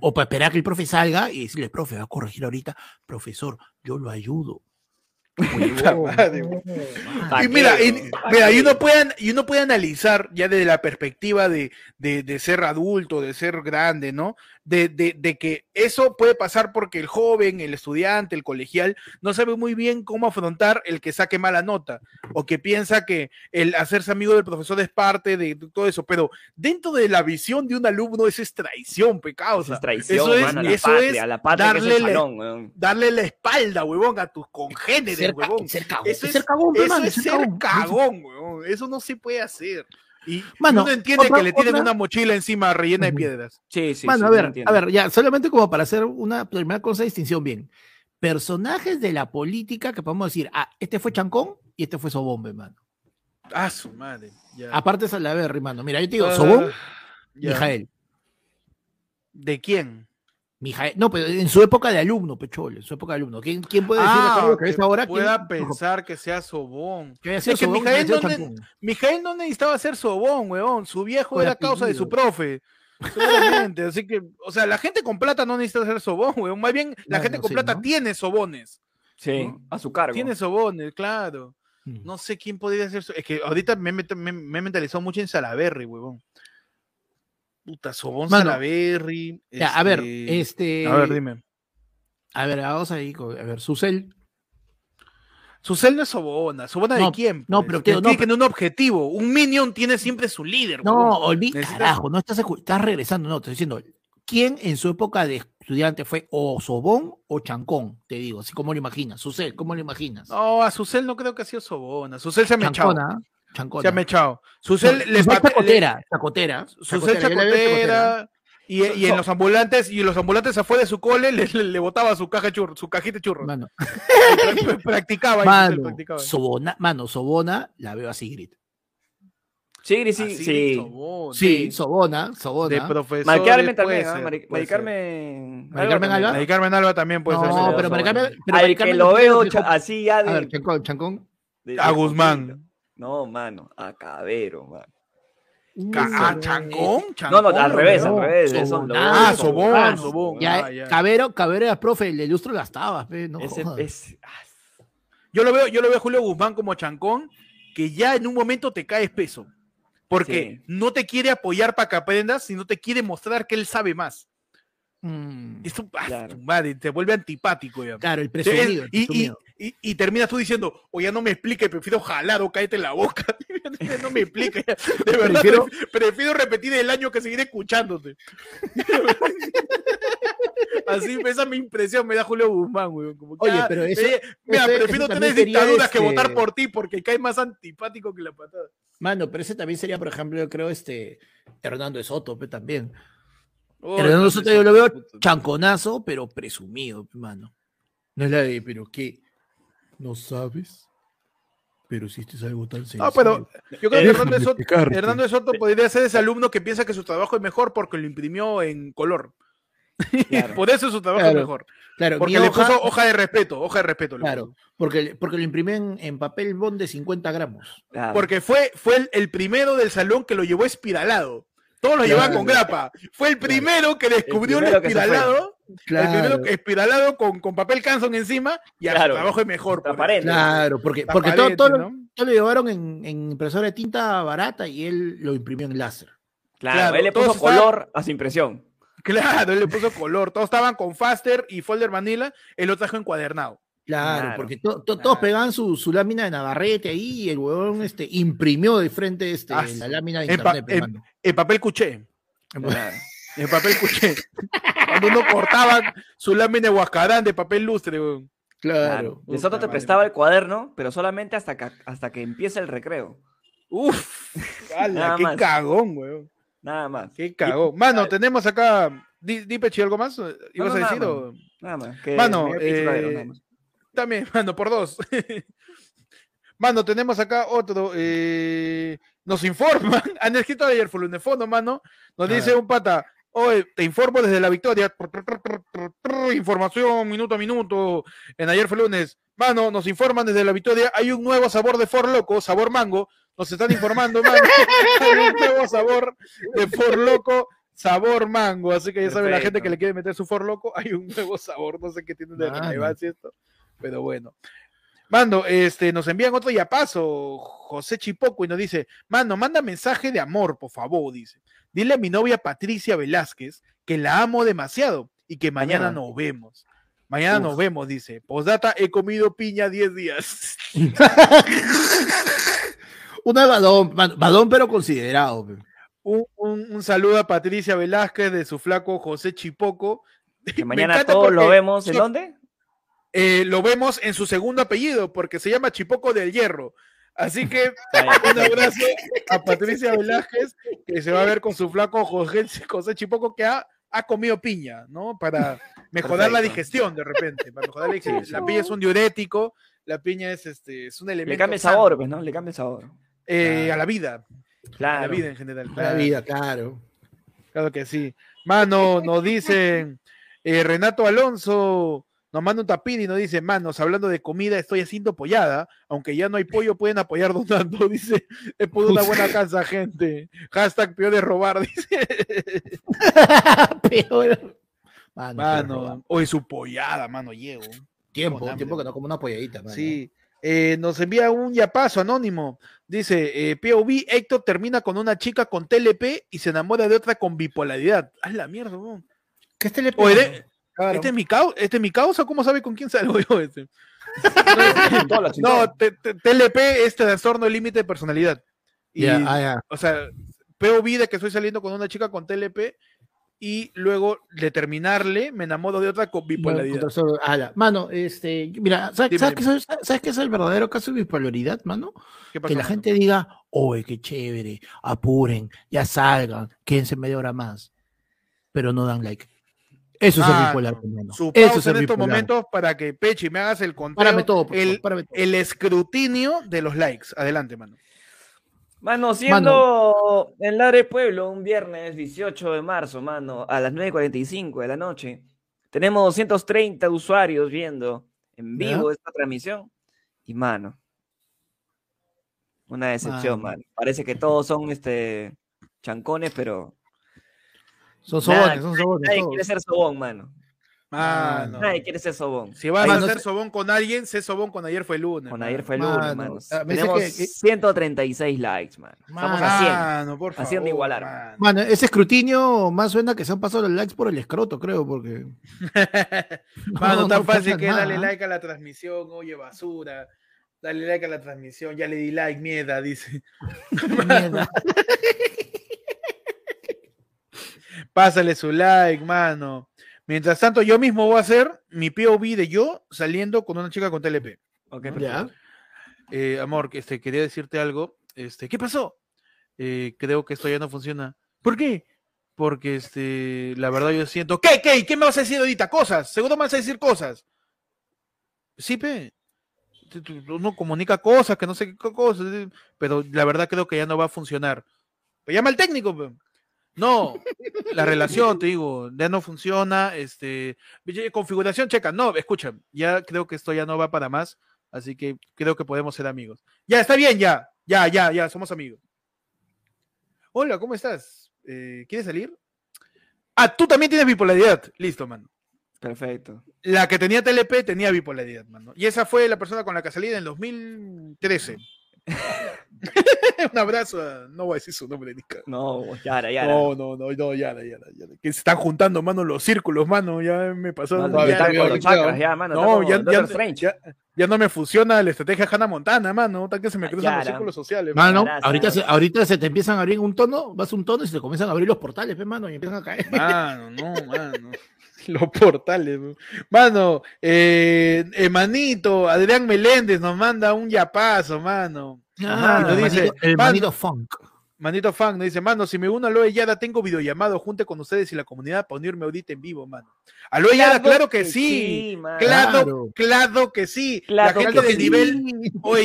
O para esperar que el profe salga y decirle, profe, va a corregir ahorita. Profesor, yo lo ayudo. y mira, y, uno puede, y uno puede analizar ya desde la perspectiva de, de, ser adulto, de ser grande, ¿no? De, de, que eso puede pasar porque el joven, el estudiante, el colegial, no sabe muy bien cómo afrontar el que saque mala nota, o que piensa que el hacerse amigo del profesor es parte de todo eso, pero dentro de la visión de un alumno eso es traición, pecado. es traición, eso es, eso es darle, darle la espalda, huevón, a tus congéneres ser, cagón. Eso es ser cagón, eso es ser cagón, Eso no se puede hacer. Y uno entiende que le tienen una mochila encima rellena de piedras. Sí, sí. Mano, a ver, a ver, ya, solamente como para hacer una primera cosa de distinción bien. Personajes de la política que podemos decir, ah, este fue Chancón y este fue Sobombe, hermano. Ah, su madre. Aparte es la ver, hermano. Mira, yo te digo, uh, Sobón, Mijael. ¿De quién? No, pero en su época de alumno, Pechol, en su época de alumno. ¿Quién, quién puede decir ah, que, es ahora? Pueda pensar que sea Sobón. Que, es que Mijael, no no necesitaba ser Sobón, weón. Su viejo era causa de su profe. Seguramente. Así que, o sea, la gente con plata no necesita ser Sobón, weón. Más bien, la gente con plata tiene Sobones. Sí, a su cargo. Tiene Sobones, claro. Mm. No sé quién podría ser. Es que ahorita me, me, me he mentalizado mucho en Salaberry, weón. Puta, Sobón Salaberry. a ver, este, este. A ver, dime. A ver, vamos ahí. A ver, Susel. Susel no es Sobona. ¿Sobona de quién? No, pues? pero tiene que tener un objetivo. Un minion tiene siempre su líder. No, olvídate. Carajo, no estás, estás regresando. No, te estoy diciendo. ¿Quién en su época de estudiante fue o Sobón o Chancón? Te digo, así como lo imaginas. Susel, ¿cómo lo imaginas? No, a Susel no creo que ha sido Sobona. Susel se. Chancona. Se ha mechado. Susel le chacotera, chacotera. Susel chacotera. Y, y, en los ambulantes, y los ambulantes afuera de su cole le, le, botaba su caja churro, su cajita de churros. Mano. *laughs* practicaba, mano, practicaba. Sobona, mano, Sobona, la veo a Sigrid. Sigrid, sí, sí. Sobona. Sí, Sobona, Sobona. De profesor. Mari Carmen también, ¿ah? Mari, Carmen. Mari Carmen Alba. Mari Carmen Alba también puede ser. No, pero Mari Carmen. Pero Mari que lo veo así ya de. A ver, Chancón, Chancón. A Guzmán. No, mano, a Cabero, mano. ¿A ah, Changón? No, no, al revés, al revés. ah, Sobón, Sobón. Ya, ah, Cabero, Cabero era profe, el lustro las tabas, no Ese, es, yo lo veo, yo lo veo a Julio Guzmán como Chancón, que ya en un momento te caes peso. Porque no te quiere apoyar para que aprendas, sino te quiere mostrar que él sabe más. Mm, Esto, ah, madre, te vuelve antipático ya. Claro, el presumido. Y, y, y, terminas tú diciendo, o ya no me explique, prefiero jalar o cáete en la boca. *laughs* no me explique. De verdad, prefiero, repetir el año que seguir escuchándote. *laughs* Así, esa mi impresión me da Julio Guzmán, güey. Oye, ah, pero eso, mira, prefiero tener dictaduras que votar por ti porque cae más antipático que la patada. Mano, pero ese también sería, por ejemplo, yo creo, este Hernando de Soto, también. Hernando Soto yo lo veo chanconazo, pero presumido, hermano. No es la de, pero ¿qué? ¿No sabes? Pero si esto es algo tan sencillo. No, pero yo creo que Hernando Soto, Hernando Soto podría ser ese alumno que piensa que su trabajo es mejor porque lo imprimió en color. *laughs* Por eso su trabajo es mejor. Claro, porque le puso hoja de respeto, hoja de respeto. Claro, porque, porque lo imprimió en, papel bond de 50 gramos. Porque fue, fue el, primero del salón que lo llevó espiralado. Todos lo llevaban con grapa. Fue el primero que descubrió el, espiralado. El primero espiralado con, con papel Canson encima y el trabajo es mejor. Claro, porque, porque todo, todo, lo llevaron en, en impresora de tinta barata y él lo imprimió en láser. Claro, él le puso color a su impresión. Claro, él le puso color. Todos estaban con Faster y Folder Manila, él lo trajo encuadernado. Claro, porque todos pegaban su, su, lámina de Navarrete ahí y el huevón este, imprimió de frente este, ah, la lámina de internet. el, papel cuché. El *laughs* papel cuché. Cuando uno cortaba su lámina de Huascarán de papel lustre. Claro. claro. Soto te prestaba el cuaderno, pero solamente hasta que, hasta que empiece el recreo. Uf, *laughs* qué cagón, weón. Nada más. Qué cagón. Mano, tenemos acá. Dipechi, ¿algo más? ¿Ibas a decir? Nada más. mano, eh, también, *laughs* mano, por dos. *laughs* mano, tenemos acá otro. Eh, nos informan. *laughs* Han escrito ayer fondo, mano. Nos dice un pata. Oye, te informo desde la victoria. Información minuto a minuto. En ayer fue lunes. Mano, nos informan desde la victoria. Hay un nuevo sabor de For Loco, sabor mango. Nos están informando, mano. Hay un nuevo sabor de For Loco, sabor mango. Así que ya sabe la gente que le quiere meter su For Loco. Hay un nuevo sabor. No sé qué tiene de relevancia esto. Pero bueno. Mando, este, nos envían otro ya paso, José Chipoco, y nos dice, mano, manda mensaje de amor, por favor, dice. Dile a mi novia Patricia Velázquez que la amo demasiado y que mañana, nos vemos. Mañana nos vemos, dice. Posdata, he comido piña 10 días. *laughs* Una balón, balón pero considerado. Un, saludo a Patricia Velázquez de su flaco José Chipoco. Que *laughs* mañana todos lo vemos. ¿En dónde? Eh, lo vemos en su segundo apellido, porque se llama Chipoco del Hierro. Así que *laughs* un abrazo a Patricia Velázquez, que se va a ver con su flaco José, José Chipoco, que ha, ha comido piña, ¿no? Para mejorar la digestión de repente. Para mejorar la digestión. La piña es un diurético, la piña es, este, es un elemento. Le cambia el sabor, pues, ¿no? Le cambia el sabor. Eh, a la vida. Claro. A la vida en general. A la vida, claro. Claro que sí. Mano, nos dicen eh, Renato Alonso nos manda un tapín y nos dice, manos, hablando de comida, estoy haciendo pollada, aunque ya no hay pollo, pueden apoyar *laughs* donando, dice, es por una buena casa, gente. Hashtag peor de robar, dice. *laughs* peor. Mano, hoy su pollada, mano, llevo. Tiempo, tiempo que no como una polladita. Mano. Sí. Eh, nos envía un yapazo anónimo. Dice, eh, POV, Héctor termina con una chica con TLP y se enamora de otra con bipolaridad. Haz la mierda, ¿Qué es TLP? ¿Este, es mi causa, ¿Este es mi causa? ¿Cómo sabe con quién salgo yo? Este? *laughs* no, TLP es trastorno de límite de personalidad. Y, ah, O sea, veo vida que estoy saliendo con una chica con TLP y luego de terminarle me enamoro de otra con bipolaridad. Ah, mano, este, mira, ¿sabes, qué es, el verdadero caso de bipolaridad, mano? que la gente diga, oye, qué chévere, apuren, ya salgan, quédense media hora más, pero no dan like. Eso es el ah, bipolar. Su Eso es en estos momentos para que Pechi me hagas el conteo, todo, el, el escrutinio de los likes. Adelante, mano. Mano, siendo en Lare Pueblo un viernes 18 de marzo, mano, a las 9.45 de la noche, tenemos 230 usuarios viendo en vivo esta transmisión. Y, mano, una decepción, mano. Parece que todos son este chancones, pero son sobones, son sobones. Nadie quiere ser sobón, mano. Mano. Nadie quiere ser sobón. Si vas a ser sobón con alguien, sé sobón con ayer fue el lunes. Con ayer fue el lunes, mano. Tenemos 136 likes, mano. Estamos haciendo, por favor, haciendo igualar. Mano. ese escrutinio más suena que se han pasado los likes por el escroto, creo, porque. *laughs* mano, no, tan fácil que dale like a la transmisión, oye, basura. Dale like a la transmisión, ya le di like, mierda, dice. Mierda. *laughs* Pásale su like, mano. Mientras tanto, yo mismo voy a hacer mi POV de yo saliendo con una chica con TLP. Ok, ya. Eh, amor, este, quería decirte algo. Este, ¿qué pasó? Eh, creo que esto ya no funciona. ¿Por qué? porque este, la verdad yo siento, ¿qué, qué? ¿Qué me vas a decir ahorita? Cosas, seguro me vas a decir cosas. Sí, pe. Uno comunica cosas, que no sé qué cosas, pero la verdad creo que ya no va a funcionar. Pues llama al técnico, pe. No, la relación, te digo, ya no funciona, este, configuración checa, no, escucha, ya creo que esto ya no va para más, así que creo que podemos ser amigos. Ya, está bien, ya, ya, ya, ya, somos amigos. Hola, ¿cómo estás? Eh, ¿Quieres salir? Ah, tú también tienes bipolaridad. Listo, mano. Perfecto. La que tenía TLP tenía bipolaridad, mano. Y esa fue la persona con la que salí en el 2013. *laughs* un abrazo No voy a decir su nombre, Nica. No, Yara, Yara. No, no, no, no, Yara, Yara, Que se están juntando, mano, los círculos, mano. Ya me pasó. No, ya, ya, mano. No, ya, ya, ya, no me funciona la estrategia Hannah Montana, mano. Tal que se me cruzan los círculos sociales. Mano, ahorita, se, ahorita se te empiezan a abrir un tono, vas un tono y se te comienzan a abrir los portales, mano, y empiezan a caer. Mano, no, mano. *laughs* Los portales. Mano, eh, Manito, Adrián Meléndez nos manda un yapazo, mano. Ah, y dice, el manito funk. Manito Funk nos dice, mano, si me uno a Aloe Yada, tengo videollamado junto con ustedes y la comunidad para unirme ahorita en vivo, mano. Aloe Yada, claro que, sí. claro, claro que sí. la gente de nivel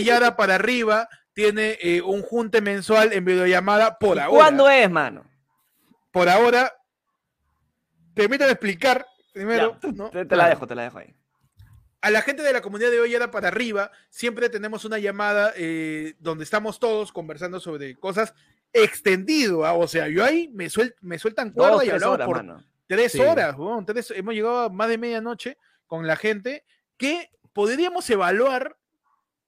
Yada para arriba tiene eh, un junte mensual en videollamada por ahora. ¿Cuándo es, mano? Por ahora, permítame explicar primero. te, la dejo, te la dejo ahí a la gente de la comunidad de hoy era para arriba, siempre tenemos una llamada eh, donde estamos todos conversando sobre cosas extendido, ¿ah? o sea, yo ahí me, me sueltan cuerda y hablamos por tres horas, hemos llegado a más de medianoche con la gente que podríamos evaluar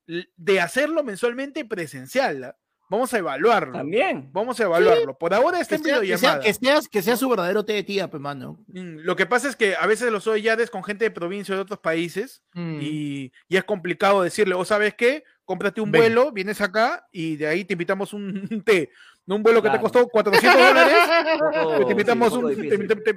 de hacerlo mensualmente presencial. ¿ah? Vamos a evaluarlo. También. Vamos a evaluarlo. Por ahora está en videollamada. Que sea, que, sea, su verdadero té de tía, pues, mano. Mm, lo que pasa es que a veces los es con gente de provincia de otros países mm. y, es complicado decirle, o sabes qué, cómprate un vuelo, vienes acá y de ahí te invitamos un *laughs* té. No un vuelo que te costó 400 dólares, *laughs* te, invitamos un,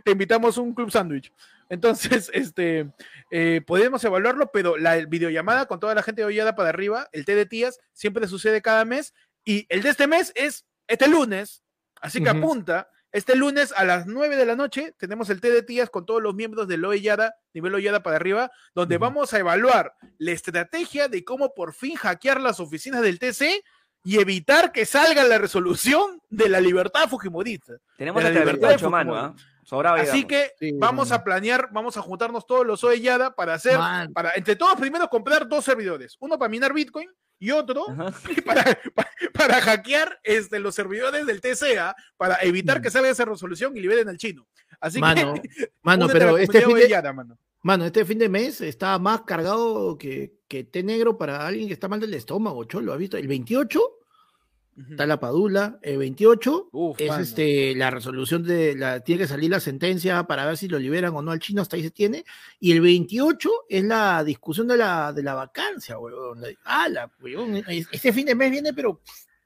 te, invitamos un club sándwich. Entonces, *laughs* este, eh, podemos evaluarlo, pero la videollamada con toda la gente de Ollada para arriba, el té de tías, siempre sucede cada mes y el de este mes es este lunes, así que apunta. Este lunes a las 9 de la noche tenemos el té de tías con todos los miembros de Loe Yada, nivel Yada para arriba, donde vamos a evaluar la estrategia de cómo por fin hackear las oficinas del TC y evitar que salga la resolución de la libertad fujimorista. Tenemos la libertad de mano, Así que vamos a planear, vamos a juntarnos todos los Yada para hacer, para entre todos primero comprar dos servidores, uno para minar Bitcoin y otro *laughs* para, para, hackear este, los servidores del TCA para evitar que salga esa resolución y liberen al chino. Así mano, que, mano, *laughs* pero este fin, de, mano. este fin de mes está más cargado que, que té negro para alguien que está mal del estómago, cholo, ¿has visto? El 28 Está la Padula, el 28 es este, la resolución de la, tiene que salir la sentencia para ver si lo liberan o no al chino, hasta ahí se tiene, y el 28 es la discusión de la, de la vacancia, weón. Ah, la, este fin de mes viene, pero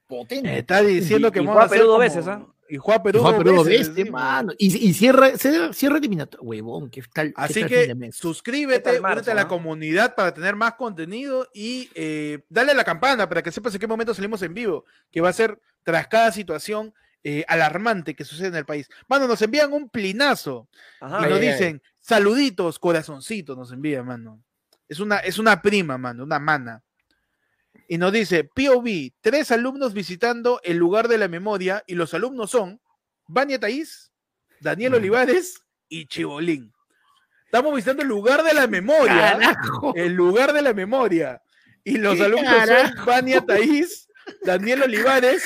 potente. Está diciendo que vamos a hacer dos veces, ¿ah? Y juega Perú, Perú este, mano. Y, y cierra, cierra eliminatorio. Huevón, tal. Así que suscríbete, únete a la comunidad para tener más contenido y eh, dale a la campana para que sepas en qué momento salimos en vivo, que va a ser tras cada situación eh, alarmante que sucede en el país. Mano, nos envían un plinazo y nos dicen, saluditos, corazoncitos, nos envían, mano. Es una, es una prima, mano, una mana y nos dice, POV, tres alumnos visitando el lugar de la memoria y los alumnos son Vania Taís, Daniel Olivares y Chibolín. Estamos visitando el lugar de la memoria. El lugar de la memoria. Y los alumnos son Vania Taís, Daniel Olivares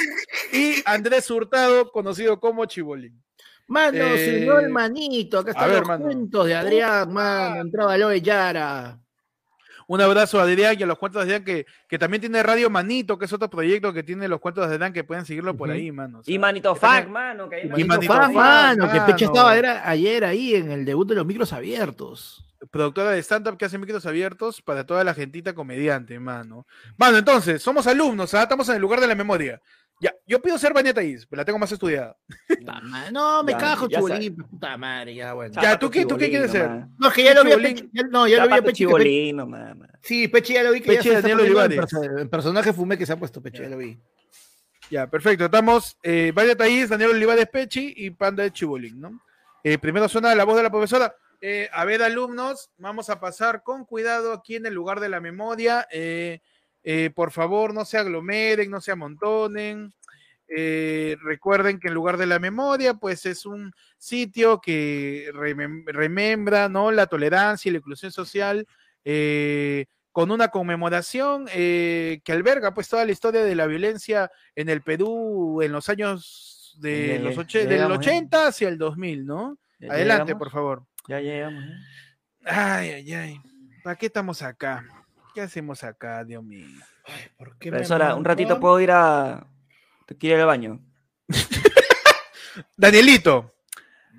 y Andrés Hurtado, conocido como Chibolín. Mano, eh, señor manito, acá están los cuentos de Adrián, mano, entraba Loe Yara. Un abrazo a Adrián y a los cuentos de Adrián que, que también tiene Radio Manito, que es otro proyecto que tiene los cuentos de Adrián que pueden seguirlo por ahí, mano. y Manito Fag, mano. Que y Manito Fag, mano, que Peche estaba ayer ahí en el debut de los micros abiertos. Productora de stand-up que hace micros abiertos para toda la gentita comediante, mano. Mano, entonces, somos alumnos, ¿ah? estamos en el lugar de la memoria. Ya, yo pido ser Vania Taís, pero la tengo más estudiada. No, me cajo, Chibolín, puta madre, ya bueno. Ya, ¿tú qué, ¿tú qué quieres ser? No, es que ya lo vi a Pechi, no, ya lo vi a Pechi. Chibolín, no Sí, Pechi ya lo vi que Pechi ya Daniel Olivares. El personaje fumé que se ha puesto Pechi, ya lo vi. Ya, perfecto. Estamos eh, Vaya Taís, Daniel Olivares Pechi y Panda de Chibolín, ¿no? Eh, primero suena la voz de la profesora. Eh, a ver, alumnos, vamos a pasar con cuidado aquí en el lugar de la memoria. Eh, eh, por favor, no se aglomeren, no se amontonen. Eh, recuerden que en lugar de la memoria, pues es un sitio que remem- remembra ¿no? la tolerancia y la inclusión social eh, con una conmemoración eh, que alberga pues toda la historia de la violencia en el Perú en los años de Ya, los ya, del llegamos, ¿eh? 80 hacia el 2000, ¿no? ¿Ya Adelante, por favor. Ya llegamos. ¿eh? Ay, ay, ay. ¿Para qué estamos acá? ¿Qué hacemos acá, Dios mío? ¿Por qué me Profesora, un ratito puedo ir a. Te quiero ir al baño. *laughs* Danielito,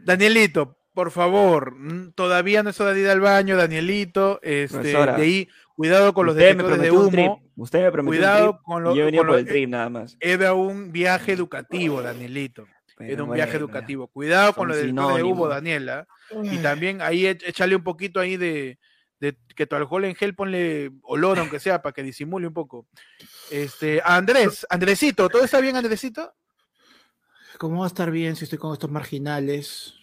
Danielito, por favor, mm, todavía no es hora de ir al baño, Danielito. Este, Profesora, de ahí, cuidado con los me detectores de prometió un trip. humo. Usted me prometió Cuidado un trip. con y lo- yo con por lo- el trip nada más. Era un viaje educativo, Danielito. Pero Era un bueno, viaje educativo. Cuidado con los detectores de humo. Daniela. Y también ahí e- échale un poquito ahí de, de que tu alcohol en gel ponle olor, aunque sea, para que disimule un poco. Este, Andrés, Andresito, ¿todo está bien, Andresito? ¿Cómo va a estar bien si estoy con estos marginales?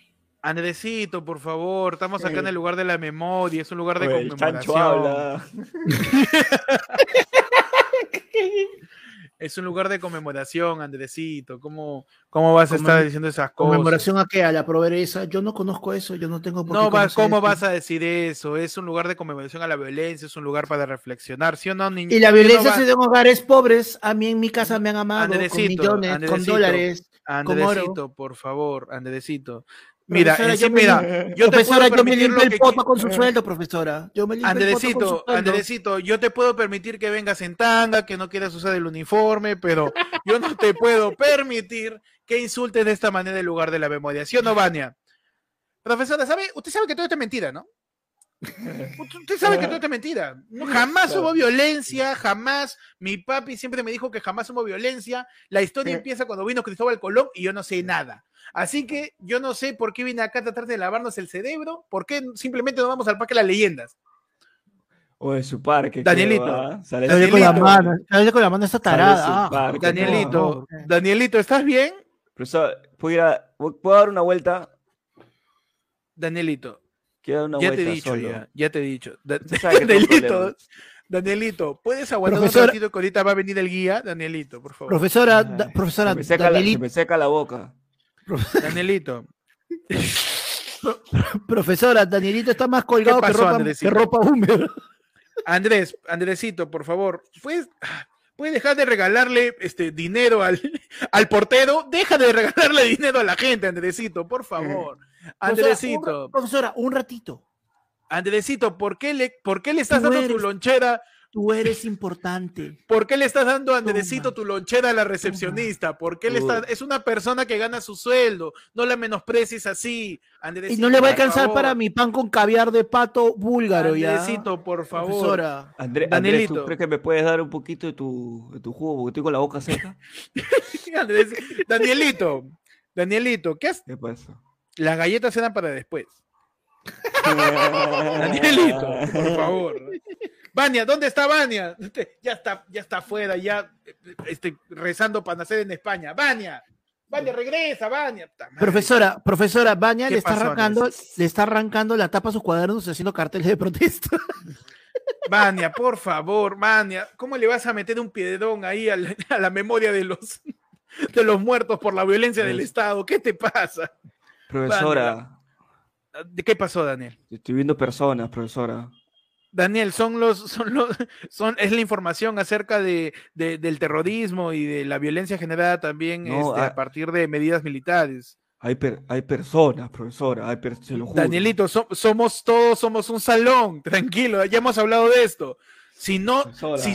Andresito, por favor, estamos acá en Eh. el lugar de la memoria, es un lugar de Oye, el chancho conmemoración. habla. *laughs* *laughs* Es un lugar de conmemoración, Andresito. ¿Cómo, cómo vas a estar diciendo esas cosas? ¿Conmemoración a qué? ¿A la pobreza? Yo no conozco eso, yo no tengo por No, qué va- ¿cómo esto. vas a decir eso? Es un lugar de conmemoración a la violencia, es un lugar para reflexionar, ¿sí o no? Ni- Y la no violencia va- se da en hogares pobres. A mí en mi casa me han amado con Andresito, millones, con Andresito, dólares. con oro. Andresito, por favor, Andresito. Mira, Profesora, en sí, yo mira, te profesora, puedo yo me permitir lo limpio el poto con su sueldo, profesora. Yo me limpio el poto con su Andresito, sueldo. Andresito, yo te puedo permitir que vengas en tanga, que no quieras usar el uniforme, pero yo no te puedo *laughs* permitir que insultes de esta manera el lugar de la memoria. ¿Sí o no, Vania? Profesora, ¿sabe? Usted sabe que todo esto es mentira, ¿no? Usted sabe que todo esto es mentira. Jamás hubo violencia, jamás. Mi papi siempre me dijo que jamás hubo violencia. La historia empieza cuando vino Cristóbal Colón y yo no sé nada. Así que yo no sé por qué vine acá a tratar de lavarnos el cerebro, por qué simplemente no vamos al parque de las leyendas. O en su parque. Danielito, creo, ¿ah? Sale Dale con la Danielito. mano, dale con la mano esta Sale tarada. ah. parque, Danielito, no, no. Danielito, ¿estás bien? Profesor, ¿puedo, ir a- ¿puedo dar una vuelta? Danielito, Quiero dar una ya vuelta te he dicho, solo. ya, ya te he dicho. Da- *laughs* Danielito. Danielito, ¿puedes aguantar Profesor- un ratito que ahorita va a venir el guía? Danielito, por favor. Profesora, Ay, da- profesora, se me, seca la, se Danielito, me seca la boca. *laughs* Danielito, *laughs* profesora, Danielito está más colgado que ropa, que ropa húmeda. Andrés, Andresito, por favor, ¿puedes, puedes dejar de regalarle este dinero al, al portero? Deja de regalarle dinero a la gente, Andresito, por favor. Profesora, Andresito, un- profesora, un ratito. Andresito, ¿por qué le, por qué le estás Tú dando tu lonchera? Tú eres importante. *laughs* ¿Por qué le estás dando a Andresito Toma. tu lonchera a la recepcionista? ¿Por qué le estás, es una persona que gana su sueldo? No la menosprecies así, Y Andresito. no le va a alcanzar favor. para mi pan con caviar de pato búlgaro ya. Andresito, por favor. Profesora. André, Andrés, Danielito. ¿tú crees que me puedes dar un poquito de tu, de tu jugo? Porque estoy con la boca seca. *laughs* Danielito, Danielito, ¿qué has? ¿Qué pasa? Las galletas eran para después. *laughs* Danielito, por favor. Vania, ¿dónde está Vania? Ya está, ya está afuera, ya este, rezando para nacer en España. Vania, Vania, regresa, Vania. Profesora, profesora, ¿Qué le está pasó, arrancando, Andrés? le está arrancando la tapa a sus cuadernos y haciendo carteles de protesta. Vania, por favor, Vania, ¿cómo le vas a meter un piedrón ahí a la, a la memoria de los, de los muertos por la violencia del Pues- Estado? ¿Qué te pasa? Profesora, ¿De qué pasó, Daniel? estoy viendo personas, profesora. Daniel, son los, son los, son, es la información acerca de, de- del terrorismo y de la violencia generada también No, este, ah. a partir de medidas militares. Hay, per- hay personas, profesora, hay per- se lo juro. Danielito, so- somos todos, somos un salón, *laughs* tranquilo, ya hemos hablado de esto. Si no, Profesora. si,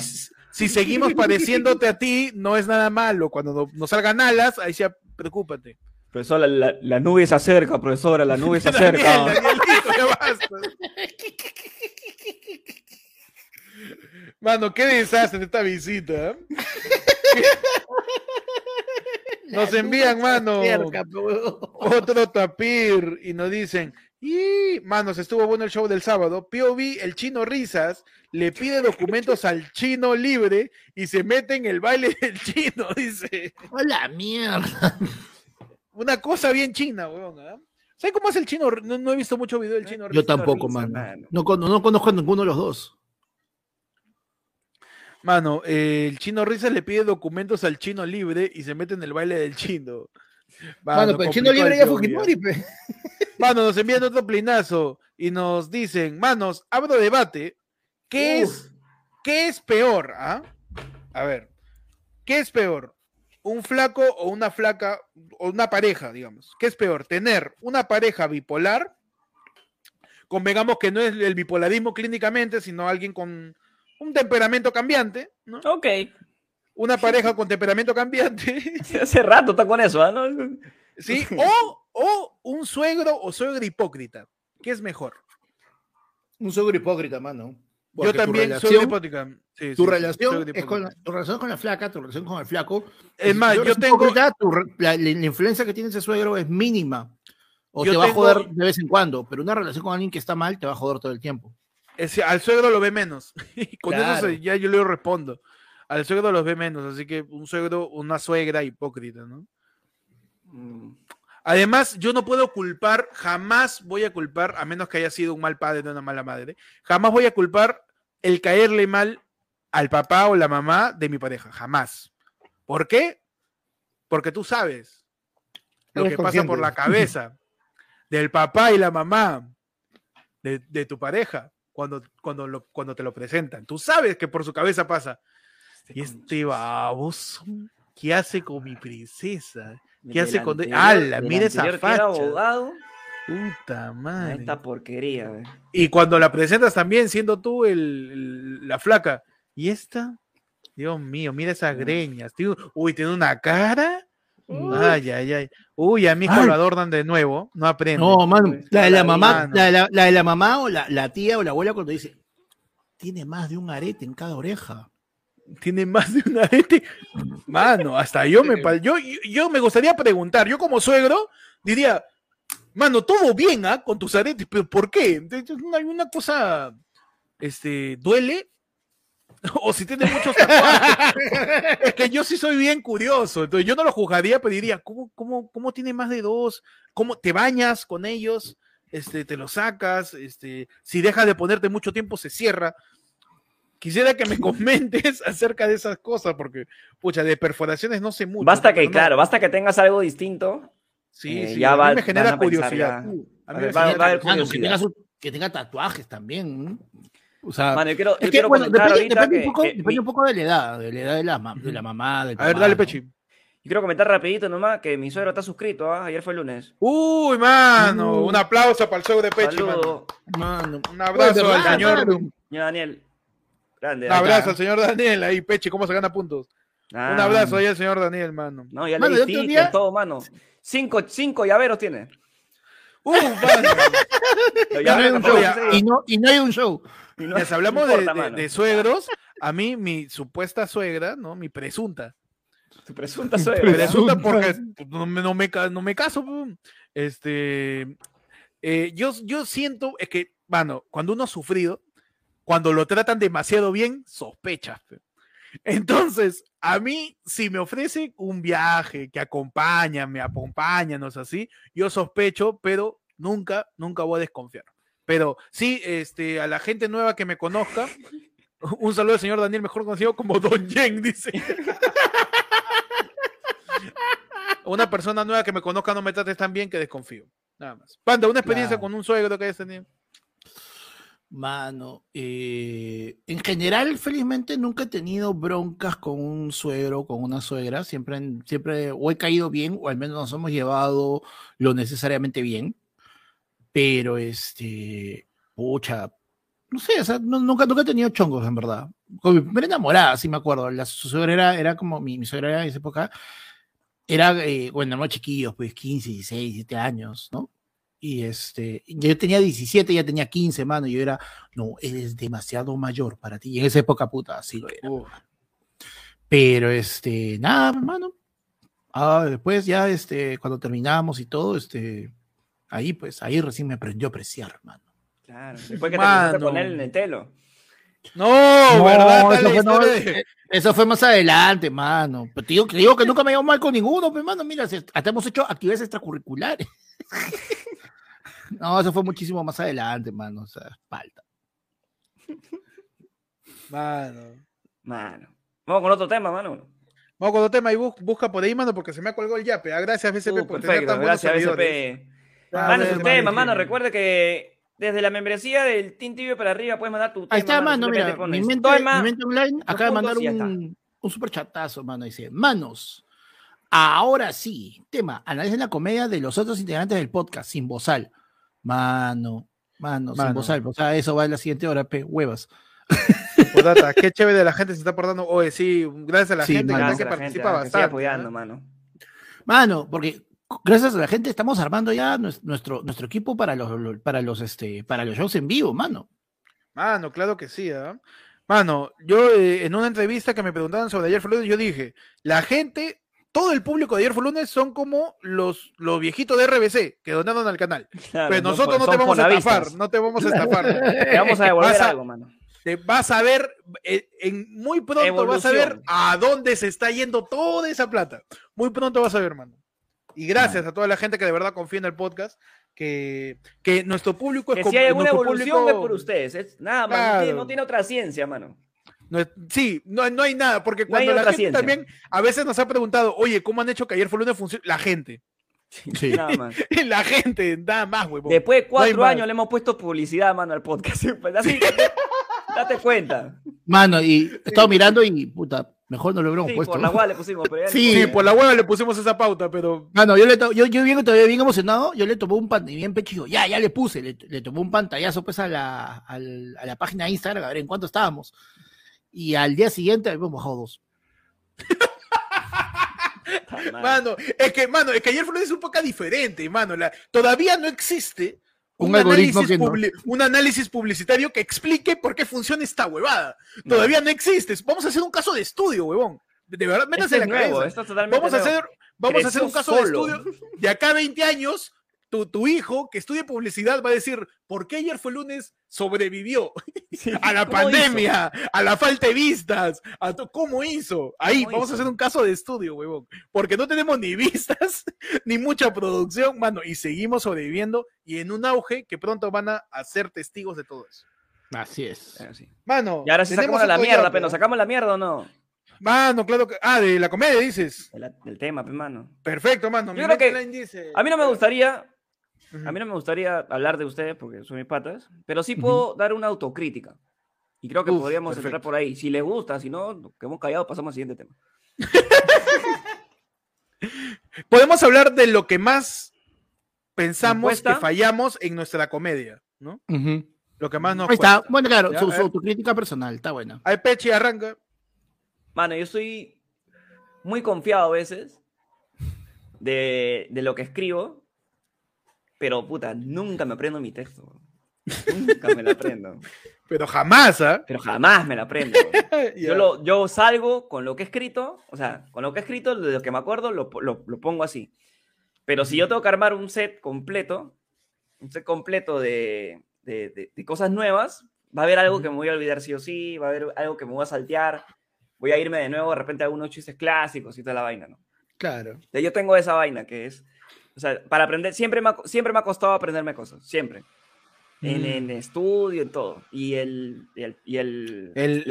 si seguimos pareciéndote a ti, no es nada malo. Cuando no- nos salgan alas, ahí ya preocúpate. Profesora, la, la nube se acerca, profesora, la nube se Daniel, acerca. Danielito, ya basta. Mano, qué desastre esta visita. ¿eh? Nos envían, mano, otro tapir y nos dicen, Y, manos, estuvo bueno el show del sábado. POV, el chino Risas, le pide documentos al chino libre y se mete en el baile del chino, dice. ¡Hola, mierda! Una cosa bien china, weón. ¿eh? ¿Sabes cómo es el chino? No, he visto mucho video del chino Yo tampoco, man. No, no, conozco a ninguno de los dos. Mano, eh, el chino Risas le pide documentos al chino libre y se mete en el baile del chino. Mano, pero el chino libre ya Fujimori, Mano, nos envían otro plinazo y nos dicen, manos, abro debate. ¿Qué es, qué es peor? Ah? A ver, ¿qué es peor? ¿Un flaco o una flaca o una pareja, digamos? ¿Qué es peor? ¿Tener una pareja bipolar? Convengamos que no es el bipolarismo clínicamente, sino alguien con un temperamento cambiante, ¿no? Ok. Una pareja con temperamento cambiante. *laughs* Hace rato está con eso, ¿ah? ¿no? Sí, *laughs* o, o un suegro o suegra hipócrita. ¿Qué es mejor? Un suegro hipócrita, mano. Yo también soy hipócrita. tu, relación es con la, tu relación con la flaca, tu relación con el flaco. Es más, yo tengo. la, influencia que tiene ese suegro es mínima. O te va a joder de vez en cuando, pero una relación con alguien que está mal te va a joder todo el tiempo. al suegro lo ve menos. *laughs* Y con eso ya yo le respondo. Al suegro lo ve menos, así que un suegro, una suegra hipócrita, ¿no? Mm. Además, yo no puedo culpar, jamás voy a culpar, a menos que haya sido un mal padre de una mala madre, jamás voy a culpar el caerle mal al papá o la mamá de mi pareja, jamás. ¿Por qué? Porque tú sabes lo que pasa por la cabeza *laughs* del papá y la mamá de, tu pareja cuando, cuando, cuando te lo presentan. Tú sabes que por su cabeza pasa. Este y este baboso, ¿qué hace con mi princesa? ¿Qué hace con.? ¡Hala! Mira esa facha. abogado. Puta madre. Esta porquería. Y cuando la presentas también, siendo tú el, la flaca. ¿Y esta? Dios mío, mira esas greñas. Tío. Uy, tiene una cara. Ay, ay, ay. Uy, a mi hijo lo adornan de nuevo. No aprende. No, mano. La de la mamá, la, la, la de la mamá o la, la tía o la abuela cuando dice, tiene más de un arete en cada oreja tiene más de una arete. Mano, hasta yo me yo, yo me gustaría preguntar, yo como suegro diría, mano, todo bien, ¿ah? Con tus aretes, pero ¿por qué? Hay una cosa, este, duele. *laughs* o si tiene muchos es que yo sí soy bien curioso, entonces yo no lo juzgaría, pero diría, ¿cómo, cómo, cómo tiene más de dos? ¿Cómo te bañas con ellos? Este, te lo sacas, este, si dejas de ponerte mucho tiempo se cierra. Quisiera que me *laughs* comentes acerca de esas cosas, porque, pucha, de perforaciones no sé mucho. Basta que, claro, basta que tengas algo distinto. Sí, eh, sí, ya a mí me genera curiosidad. a mí me genera curiosidad. Que, tenga, tatuajes también. O sea, yo quiero, es que, bueno, depende, depende, un poco, depende, un poco, de la edad, de la edad de la, de la mamá. Del a ver, dale, Pechi. Y quiero comentar rapidito nomás que mi suegro está suscrito, ¿ah? ayer fue el lunes. Uy, mano, un aplauso para el suegro de Pechi, mano. Un abrazo al señor. Señor Daniel. Un abrazo al señor Daniel ahí, Peche, ¿cómo se gana puntos? un ah. abrazo ahí al señor Daniel, mano. No, ya le di todo, mano. Cinco, cinco llaveros tiene. Uh, mano. *laughs* y, no, y no hay un show. Les hablamos de, suegros. A mí, mi supuesta suegra, ¿no? Mi presunta. Tu presunta suegra. Presunta porque *laughs* no me, no me, no me caso. Este, eh, yo, yo siento, es que, mano, cuando uno ha sufrido, cuando lo tratan demasiado bien, sospechas. Entonces, a mí, si me ofrecen un viaje que acompaña, me acompáñanos así, yo sospecho, pero nunca, nunca voy a desconfiar. Pero sí, este, a la gente nueva que me conozca, *laughs* un saludo al señor Daniel, mejor conocido como Don Jen, dice. *laughs* una persona nueva que me conozca no me trate tan bien que desconfío. Nada más. Panda, una experiencia con un suegro que hayas tenido. Mano, eh, en general, felizmente nunca he tenido broncas con un suegro, con una suegra. Siempre, siempre o he caído bien, o al menos nos hemos llevado lo necesariamente bien. Pero, este, pucha, no sé, o sea, nunca, nunca he tenido chongos, en verdad. Con mi primera enamorada, sí me acuerdo. La, su suegra era, era como, mi, mi suegra era en esa época, era, eh, bueno, no chiquillos, pues 15, 16, 17 años, ¿no? Y este, yo tenía 17, ya tenía 15, mano, y yo era, no, eres demasiado mayor para ti. Y en esa época, puta, así lo era. Pero este, nada, hermano. Ah, después ya, este, cuando terminamos y todo, este, Ahí, pues, ahí recién me aprendió a apreciar, mano. Claro, después que te con él en el telo. No, ¿verdad? Eh, eso, fue, más adelante, mano. Pero te digo, te digo que nunca me llevo mal con ninguno, pero mano, mira, hasta hemos hecho actividades extracurriculares. *laughs* no, eso fue muchísimo más adelante, mano. O sea, falta. Mano. Mano. Vamos con otro tema, mano. Vamos con otro tema y busca por ahí, mano, porque se me ha colgado el yape. Ah, gracias, BCP, uh, por tener tan gracias, BCP. Mano, su tema, mano. Recuerde que desde la membresía del Team Tibio para arriba puedes mandar tu tema. Ahí está, mano, mira, mi mente, online acaba de mandar un, un super chatazo, mano. Dice, manos, ahora sí, tema, analicen la comedia de los otros integrantes del podcast, sin bozal. Mano, mano, sin bozal. O sea, eso va en la siguiente hora, pe, huevas. Data, qué chévere la gente se está portando. Oye, sí, gracias a la gente que, participa bastante. apoyando, mano. Mano, porque gracias a la gente estamos armando ya nuestro, nuestro equipo para los, para los, este, para los shows en vivo, mano. Mano, claro que sí, ¿eh? Mano, yo eh, en una entrevista que me preguntaban sobre ayer yo dije, la gente, todo el público de ayer fue lunes son como los, los viejitos de RBC que donaron al canal. *laughs* Pero nosotros no, te vamos a estafar, no te vamos a estafar. *laughs* te vamos a devolver algo, mano vas a ver, eh, en, muy pronto vas a ver a dónde se está yendo toda esa plata. Muy pronto vas a ver, mano. Y gracias a toda la gente que de verdad confía en el podcast, que, que nuestro público es que si hay alguna evolución es por ustedes, nada más, no, tiene, otra ciencia, mano. Sí, no, no, hay nada, porque cuando la gente también a veces nos ha preguntado, oye, ¿cómo han hecho que ayer fue lunes funcione? La gente. Sí. *laughs* Nada más. *laughs* la gente, nada más, huevón. Después de cuatro años le hemos puesto publicidad, mano, al podcast. *laughs* Así, Date cuenta. Mano, y estaba mirando y puta, mejor no lo hubiéramos puesto. Por la hueá le pusimos, pero sí, por la hueá le pusimos esa pauta, pero. Mano, yo le yo, yo bien, todavía bien emocionado, yo le tomé un pantallazo, bien pecho ya, ya le puse, le, le tomé un pantallazo pues a la, a la página de Instagram a ver en cuánto estábamos. Y al día siguiente habíamos bajado dos. mano, es que, mano, es que ayer fue un poco diferente, mano. La, todavía no existe un, análisis un, análisis publicitario que explique por qué funciona esta huevada. Todavía no existe. Vamos a hacer un caso de estudio, huevón. De verdad, métanse en la cabeza. Vamos a hacer, vamos a hacer un caso de estudio de acá a 20 años tu, hijo que estudia publicidad va a decir, ¿por qué ayer fue lunes sobrevivió *laughs* a la pandemia, a la falta de vistas, a cómo hizo? Ahí vamos a hacer un caso de estudio, huevón, porque no tenemos ni *laughs* vistas ni mucha producción, mano, y seguimos sobreviviendo y en un auge que pronto van a ser testigos de todo eso. Así es. Mano, y ahora sí sacamos la mierda, pero sacamos la mierda o no? Mano, claro que. Ah, de la comedia dices. Del, tema, pues, mano. Perfecto, mano. Yo creo que. A mí no me gustaría a mí no me gustaría hablar de ustedes porque son mis patas, pero sí puedo dar una autocrítica. Y creo que podríamos entrar por ahí. Si les gusta, si no, que hemos callado, pasamos al siguiente tema. *laughs* Podemos hablar de lo que más pensamos que fallamos en nuestra comedia, ¿no? Lo que más nos Ahí está. Bueno, claro, su, autocrítica personal, está buena. Hay Pechi, arranca. Mano, yo soy muy confiado a veces de, de lo que escribo pero puta, nunca me aprendo mi texto. *laughs* Nunca me lo aprendo. Pero jamás, ¿ah? Pero jamás me lo aprendo. *laughs* yo, lo, yo salgo con lo que he escrito, o sea, con lo que he escrito, de lo que me acuerdo, lo, lo, lo pongo así. Pero si yo tengo que armar un set completo, un set completo de, de, de, cosas nuevas, va a haber algo que me voy a olvidar sí o sí, va a haber algo que me voy a saltear, voy a irme de nuevo de repente a algunos chistes clásicos y toda la vaina, ¿no? Claro. Yo tengo esa vaina que es o sea, para aprender, siempre me ha, siempre me ha costado aprenderme cosas, siempre. En, mm. en, estudio, en todo. Y el. Y el, y el, el,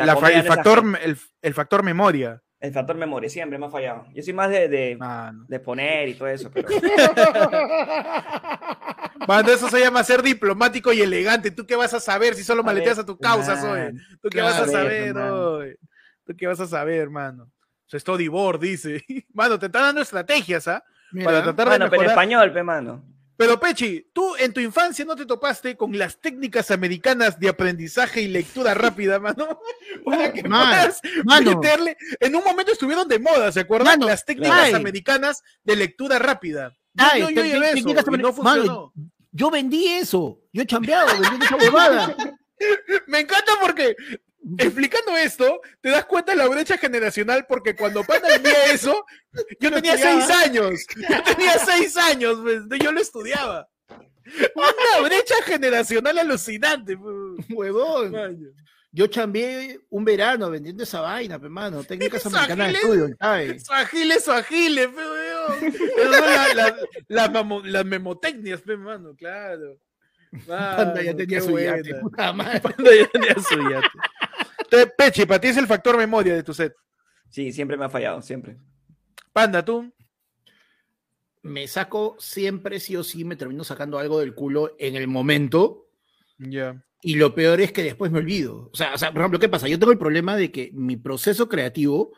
factor, el, el, factor memoria. El factor memoria, siempre me ha fallado. Yo soy más de, de, ah, de poner y todo eso, pero. *laughs* Cuando eso se llama ser diplomático y elegante. ¿Tú qué vas a saber si solo maleteas a tu causa, soy? ¿Tú qué vas a saber, hoy? ¿Tú qué vas a saber, hermano? Study board, dice. *laughs* Mano, te están dando estrategias, ¿ah? Para tratar de mejorar. pero español, pe mano. Pero Pechi, tú en tu infancia no te topaste con las técnicas americanas de aprendizaje y lectura *laughs* rápida, mano. Para que puedas meterle. En un momento estuvieron de moda, ¿se acuerdan? las técnicas americanas de lectura rápida. yo, yo, eso, no funcionó. yo vendí eso. Yo he chambeado, vendí esa *laughs* huevada. Me encanta porque explicando esto, te das cuenta de la brecha generacional porque cuando Panda vendía eso, yo tenía seis años. Yo tenía *laughs* seis años, pues, yo lo estudiaba. Una brecha generacional alucinante, huevón. Yo chambié un verano vendiendo esa vaina, pe, mano. Técnicas americanas de estudio, ¿sabes? Su agile, su agile, pe, weón. Las la, memotecnias, pe, mano, claro. Panda ya tenía su yate, puta madre. Panda ya tenía su yate. Peche, para ti es el factor memoria de tu set. Sí, siempre me ha fallado, siempre. Panda, tú me saco siempre, sí o sí, me termino sacando algo del culo en el momento. Ya. Y lo peor es que después me olvido. O sea, o sea, por ejemplo, ¿qué pasa? Yo tengo el problema de que mi proceso creativo,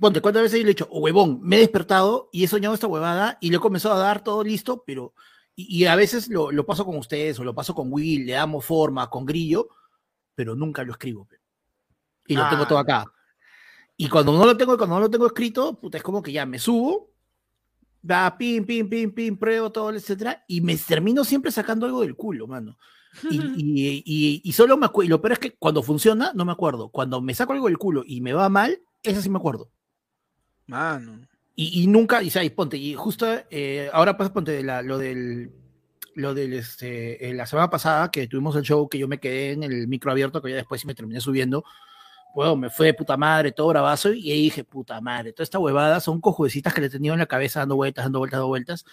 ponte, ¿cuántas veces yo le he dicho, oh, huevón, me he despertado y he soñado esta huevada y le he comenzado a dar todo listo, pero. Y, a veces lo, lo, paso con ustedes o lo paso con Will, le damos forma, con Grillo, pero nunca lo escribo. Y lo tengo todo ah. acá. Y cuando no lo tengo, cuando no lo tengo escrito, puta, es como que ya me subo, va, pim, pim, pim, pim, pruebo todo, etcétera, y me termino siempre sacando algo del culo, mano. Y, y, y, solo me acuerdo, y lo peor es que cuando funciona, no me acuerdo. Cuando me saco algo del culo y me va mal, eso sí me acuerdo. Mano. Y, nunca, y sabes, ponte, y justo eh, ahora pasa, ponte, la, lo del, lo del, este, eh, la semana pasada que tuvimos el show que yo me quedé en el micro abierto, que ya después sí me terminé subiendo, bueno, me fue de puta madre, todo bravazo, y ahí dije, puta madre, toda esta huevada son cojuecitas que le he tenido en la cabeza dando vueltas, dando vueltas, dando vueltas,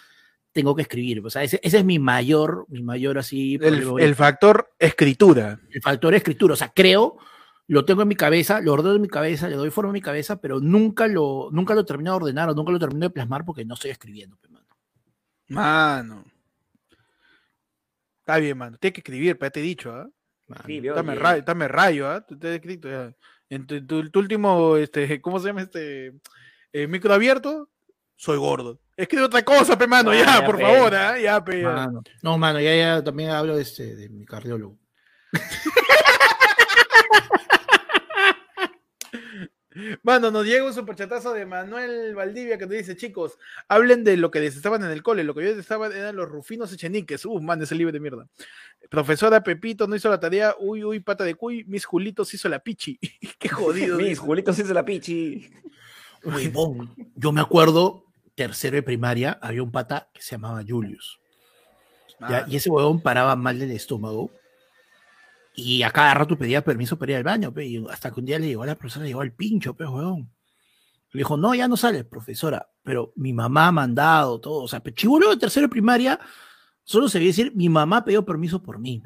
tengo que escribir, o sea, ese, es mi mayor, mi mayor así... El, factor escritura. El factor escritura, o sea, creo, lo tengo en mi cabeza, lo ordeno en mi cabeza, le doy forma a mi cabeza, pero nunca lo, nunca lo termino de ordenar o nunca lo termino de plasmar porque no estoy escribiendo, mano. Mano. Está bien, mano, tienes que escribir, ya te he dicho, ¿ah? Sí, dame, rayo, dame rayo, ¿ah? Te he escrito ya. En tu, último, este, *laughs* ¿cómo se llama este? Eh, micro abierto, soy gordo. Escribe otra cosa, pe, mano, ah, ya, por favor, ¿eh? ya, pe. No, mano, ya, ya también hablo de, este, de mi cardiólogo. *laughs* Mano, nos llega un superchatazo de Manuel Valdivia que nos dice, chicos, hablen de lo que les estaban en el cole. Lo que yo estaba eran los rufinos echeniques. Uh, man, ese libro de mierda. Profesora Pepito no hizo la tarea. Uy, uy, pata de cuy. Mis Julitos hizo la pichi. *laughs* Qué jodido. Mis Julitos hizo la pichi. Huevón. Yo me acuerdo, tercero de primaria, había un pata que se llamaba Julius. Ah. Y ese huevón paraba mal del estómago y a cada rato pedía permiso para ir al baño, y hasta que un día le llegó a la profesora, le llegó al pincho, pe, weón. Le dijo, no, ya no sale, profesora, pero mi mamá ha mandado todo. O sea, chivolo de tercero de primaria, solo se veía decir, mi mamá pidió permiso por mí.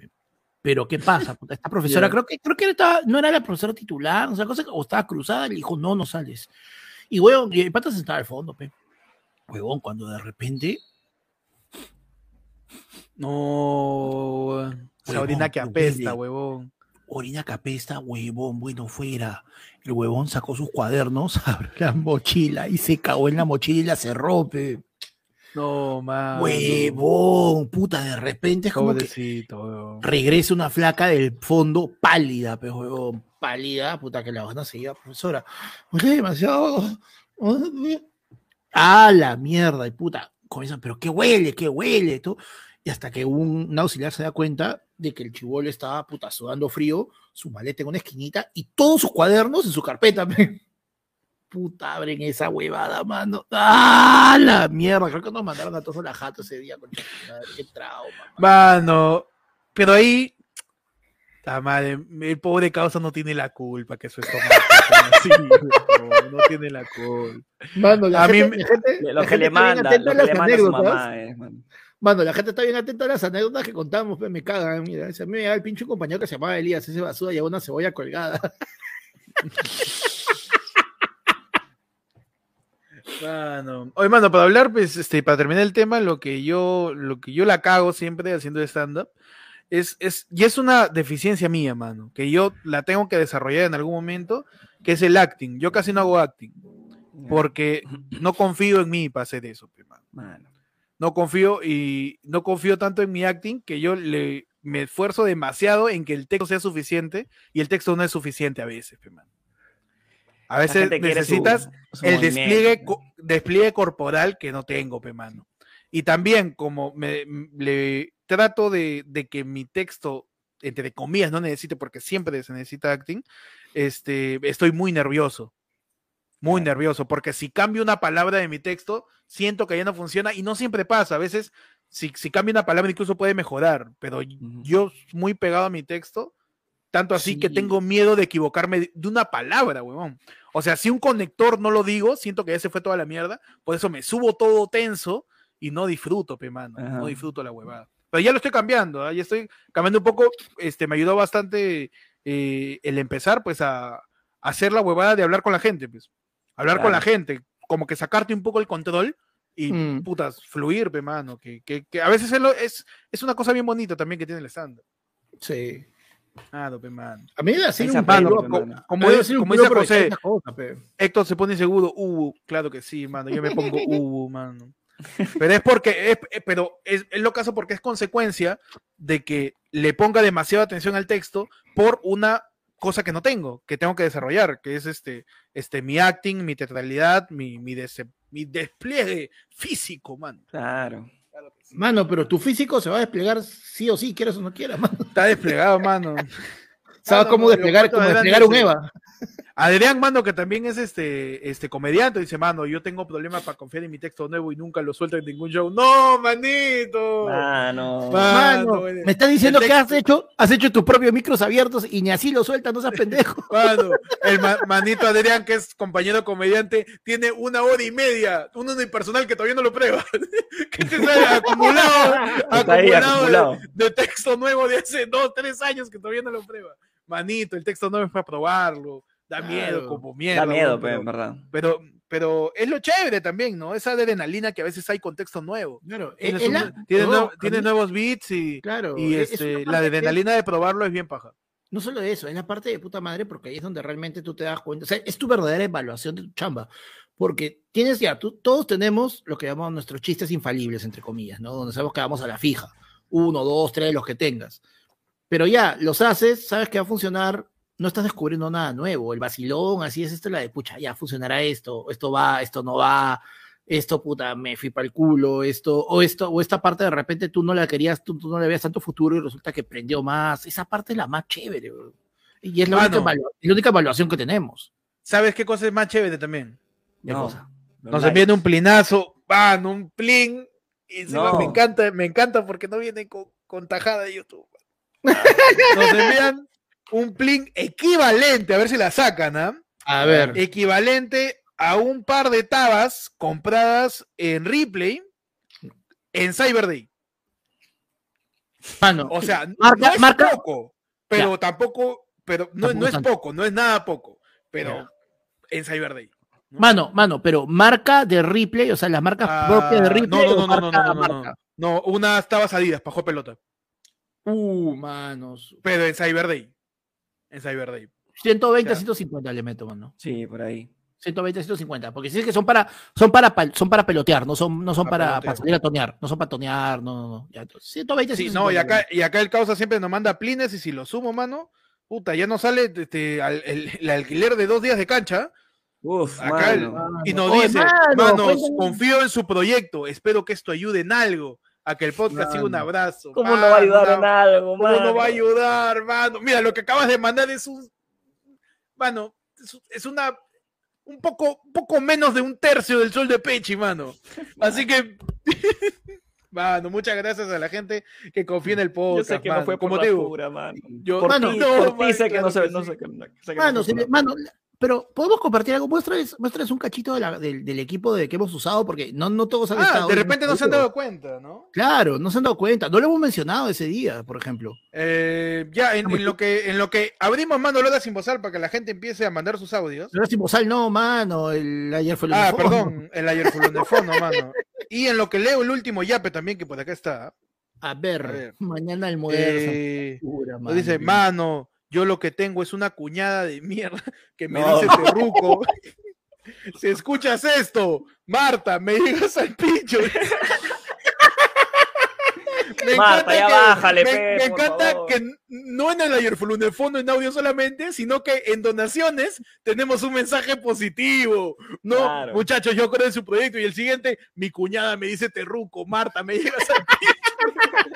Pero ¿qué pasa? Esta profesora, creo que, creo que estaba, no era la profesora titular, o sea, cosa, o estaba cruzada, le dijo, no, no sales. Y weón, y el pata se estaba al fondo, pe. Huevón, cuando de repente. No. Esa orina que apesta, huevón. Orina que apesta, huevón, bueno, fuera. El huevón sacó sus cuadernos, *laughs* abrió la mochila y se cagó en la mochila y la cerró, pe. No, man. Huevón, puta, de repente es como que regresa una flaca del fondo pálida, pe, huevón, pálida, puta, que la van a seguir, profesora. demasiado. Ah, la mierda, y puta, comienzan, pero qué huele, qué huele, todo. Y hasta que un, auxiliar se da cuenta de que el chivolo estaba puta sudando frío, su maleta en una esquinita y todos sus cuadernos en su carpeta. *laughs* Puta, abren esa huevada, mano. ¡Ah, la mierda! Creo que nos mandaron a todos a la jata ese día. Con qué trauma. Mano, pero ahí la madre, el pobre causa no tiene la culpa que eso es así, no, no, tiene la culpa. Mano, la a gente, mí, lo que le manda, lo que le manda a su mamá, eh, Mano, la gente está bien atenta a las anécdotas que contamos, pues me cagan. Mira, a mí me da el pinche compañero que se llamaba Elías, ese basura y una cebolla colgada. *laughs* Mano. Oye, mano, para hablar, pues, este, para terminar el tema, lo que yo, lo que yo la cago siempre haciendo stand-up, es, es, y es una deficiencia mía, mano, que yo la tengo que desarrollar en algún momento, que es el acting. Yo casi no hago acting, porque no confío en mí para hacer eso, pues, mano no confío y no confío tanto en mi acting que yo le me esfuerzo demasiado en que el texto sea suficiente y el texto no es suficiente a veces, A veces necesitas el despliegue, despliegue corporal que no tengo, mano. Y también, como me, le trato de, de, que mi texto, entre comillas, no necesite, porque siempre se necesita acting, este, estoy muy nervioso. Muy nervioso, porque si cambio una palabra de mi texto, siento que ya no funciona y no siempre pasa. A veces si, si cambia una palabra incluso puede mejorar, pero yo muy pegado a mi texto, tanto así que tengo miedo de equivocarme de una palabra, huevón. O sea, si un conector no lo digo, siento que ya se fue toda la mierda, por eso me subo todo tenso y no disfruto, pe mano, no disfruto la huevada. Pero ya lo estoy cambiando, ¿ah? ya estoy cambiando un poco, este, me ayudó bastante eh, el empezar, pues, a, hacer la huevada de hablar con la gente, pues. Hablar con la gente, como que sacarte un poco el control y mm. putas, fluir, pe mano, que, que, que a veces es, es, una cosa bien bonita también que tiene el estándar. Sí. Ah, dope man. A mí me decir un mano, como, como, dice José, Héctor se pone seguro, uh, claro que sí, mano, yo me pongo *laughs* uh, mano. Pero es porque, es, eh, pero es, es, lo caso porque es consecuencia de que le ponga demasiada atención al texto por una cosa que no tengo, que tengo que desarrollar, que es este, este, mi acting, mi teatralidad, mi, mi, mi despliegue físico, mano. Claro. Mano, pero tu físico se va a desplegar sí o sí, quieras o no quieras, mano. Está desplegado, mano. *laughs* ¿Sabes cómo desplegar, cómo desplegar un Eva? Adrián, mano, que también es este, este comediante, dice, mano, yo tengo problemas para confiar en mi texto nuevo y nunca lo suelto en ningún show. No, manito. Mano. mano, me estás diciendo que has hecho, has hecho tus propios micros abiertos y ni así lo sueltas, no seas pendejo. *laughs* Mano, el manito Adrián, que es compañero comediante, tiene una hora y media, un unipersonal que todavía no lo prueba. *laughs* que te sale acumulado, acumulado, De, texto nuevo de hace dos, tres años que todavía no lo prueba. Manito, el texto nuevo es para probarlo da miedo, como miedo. Da miedo, pero, verdad. Pero, pero es lo chévere también, ¿no? Esa adrenalina que a veces hay contexto nuevo. Claro, tiene, nuevos beats y, claro, y este, la adrenalina de probarlo es bien paja. No solo eso, es la parte de puta madre porque ahí es donde realmente tú te das cuenta, o sea, es tu verdadera evaluación de tu chamba, porque tienes ya, tú, todos tenemos lo que llamamos nuestros chistes infalibles, entre comillas, ¿no? Donde sabemos que vamos a la fija, uno, dos, tres, los que tengas. Pero ya, los haces, sabes que va a funcionar, no estás descubriendo nada nuevo. El vacilón, así es esto, la de pucha, ya funcionará esto, esto va, esto no va, esto puta, me fui para el culo, esto, o esto, o esta parte de repente tú no la querías, tú, no le veías tanto futuro y resulta que prendió más. Esa parte es la más chévere, Y es la, única, evaluación que tenemos. ¿Sabes qué cosa es más chévere también? cosa? Nos envían un plinazo, van, un plin, y me encanta, me encanta porque no viene con, con tajada de YouTube. Nos envían un plin equivalente, a ver si la sacan, ¿ah? A ver. Equivalente a un par de tabas compradas en Ripley en Cyber Day. Mano, o sea, no es poco, pero tampoco, pero no, no, es poco, no es nada poco, pero en Cyber Day. Mano, mano, pero marca de Ripley, o sea, las marcas ah, propias de Ripley. No, no, no, no, no, no, no, no, unas tabas adidas, pajo pelota. Uh, manos. Pero en Cyber Day en Cyber Day. 120 a 150 le meto, mano. Sí, por ahí. 120 a 150, porque si es que son para, son para, son para pelotear, no son, no son para, salir a tonear, no son para tonear, no, no, no. Ya, 120 sí, no, y acá, y acá el causa siempre nos manda plines y si lo sumo, mano, puta, ya no sale este, el, alquiler de dos días de cancha. Uf, acá y nos dice, manos, confío en su proyecto, espero que esto ayude en algo a que el podcast siga un abrazo. ¿Cómo no va a ayudar en algo, mano? ¿Cómo no va a ayudar, mano? Mira, lo que acabas de mandar es un. Mano, es una. Un poco, poco menos de un tercio del sol de Pechi, mano. *laughs* Así que. *laughs* Mano, muchas gracias a la gente que confía en el podcast. Yo sé que no fue por como la pura, mano. Yo, mano, no, por sé que no se, no sé, mano, mano, pero podemos compartir algo. Muéstrales, muéstrales un cachito del, equipo de que hemos usado, porque no, no todos han ah, De repente no se han dado cuenta, ¿no? Claro, no se han dado cuenta. No lo hemos mencionado ese día, por ejemplo. Eh, ya, en, lo que, en lo que abrimos mano Lola sin bozal para que la gente empiece a mandar sus audios. Lola sin bozal, no, mano. El ayer fue Ah, perdón, el ayer fue de fondo, mano. Y en lo que leo el último yape también, que por acá está. A ver, mañana el moderno. Eh, dice, mano yo lo que tengo es una cuñada de mierda *laughs* que me dice terruco. *laughs* *laughs* si escuchas esto, Marta, me llegas al pincho. me Marta, ya bájale, me, encanta que no en el Ayerful, en el fondo en audio solamente, sino que en donaciones tenemos un mensaje positivo. No, muchachos, yo creo en su proyecto. Y el siguiente, mi cuñada me dice terruco, Marta, me llegas al pincho.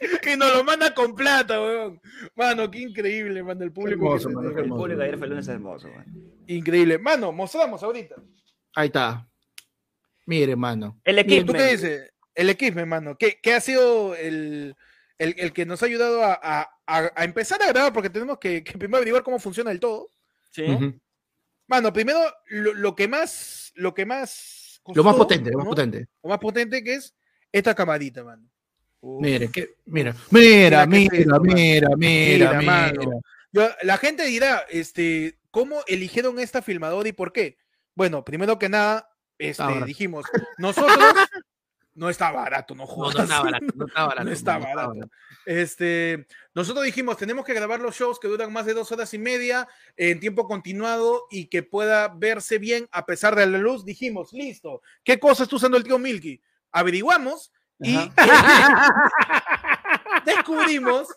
*laughs* que nos lo manda con plata, weón. Mano, qué increíble, mano, el público. Hermoso, mano, el público ayer fue lunes hermoso, man. Increíble. Mano, mostramos ahorita. Ahí está. Mire, mano. El equipo. ¿Tú qué dices? el equipo, hermano, ¿qué, ha sido el, que nos ha ayudado a, empezar a grabar? Porque tenemos que, primero averiguar cómo funciona el todo. Sí. Mano, primero, lo, que más, lo que más. lo más potente, lo más potente. Lo más potente que es esta camarita, mano. Mira, mira, mira, mira, mira, mira, mira, la gente dirá, este, ¿cómo eligieron esta filmadora y por qué? Bueno, primero que nada, este, dijimos, nosotros *laughs* no está barato, no jodas. No, está barato, no *laughs* está barato. no está barato. Este, nosotros dijimos, tenemos que grabar los shows que duran más de dos horas y media en tiempo continuado y que pueda verse bien a pesar de la luz. Dijimos, listo, ¿qué cosa está usando el tío Milky? Averiguamos y *laughs* descubrimos,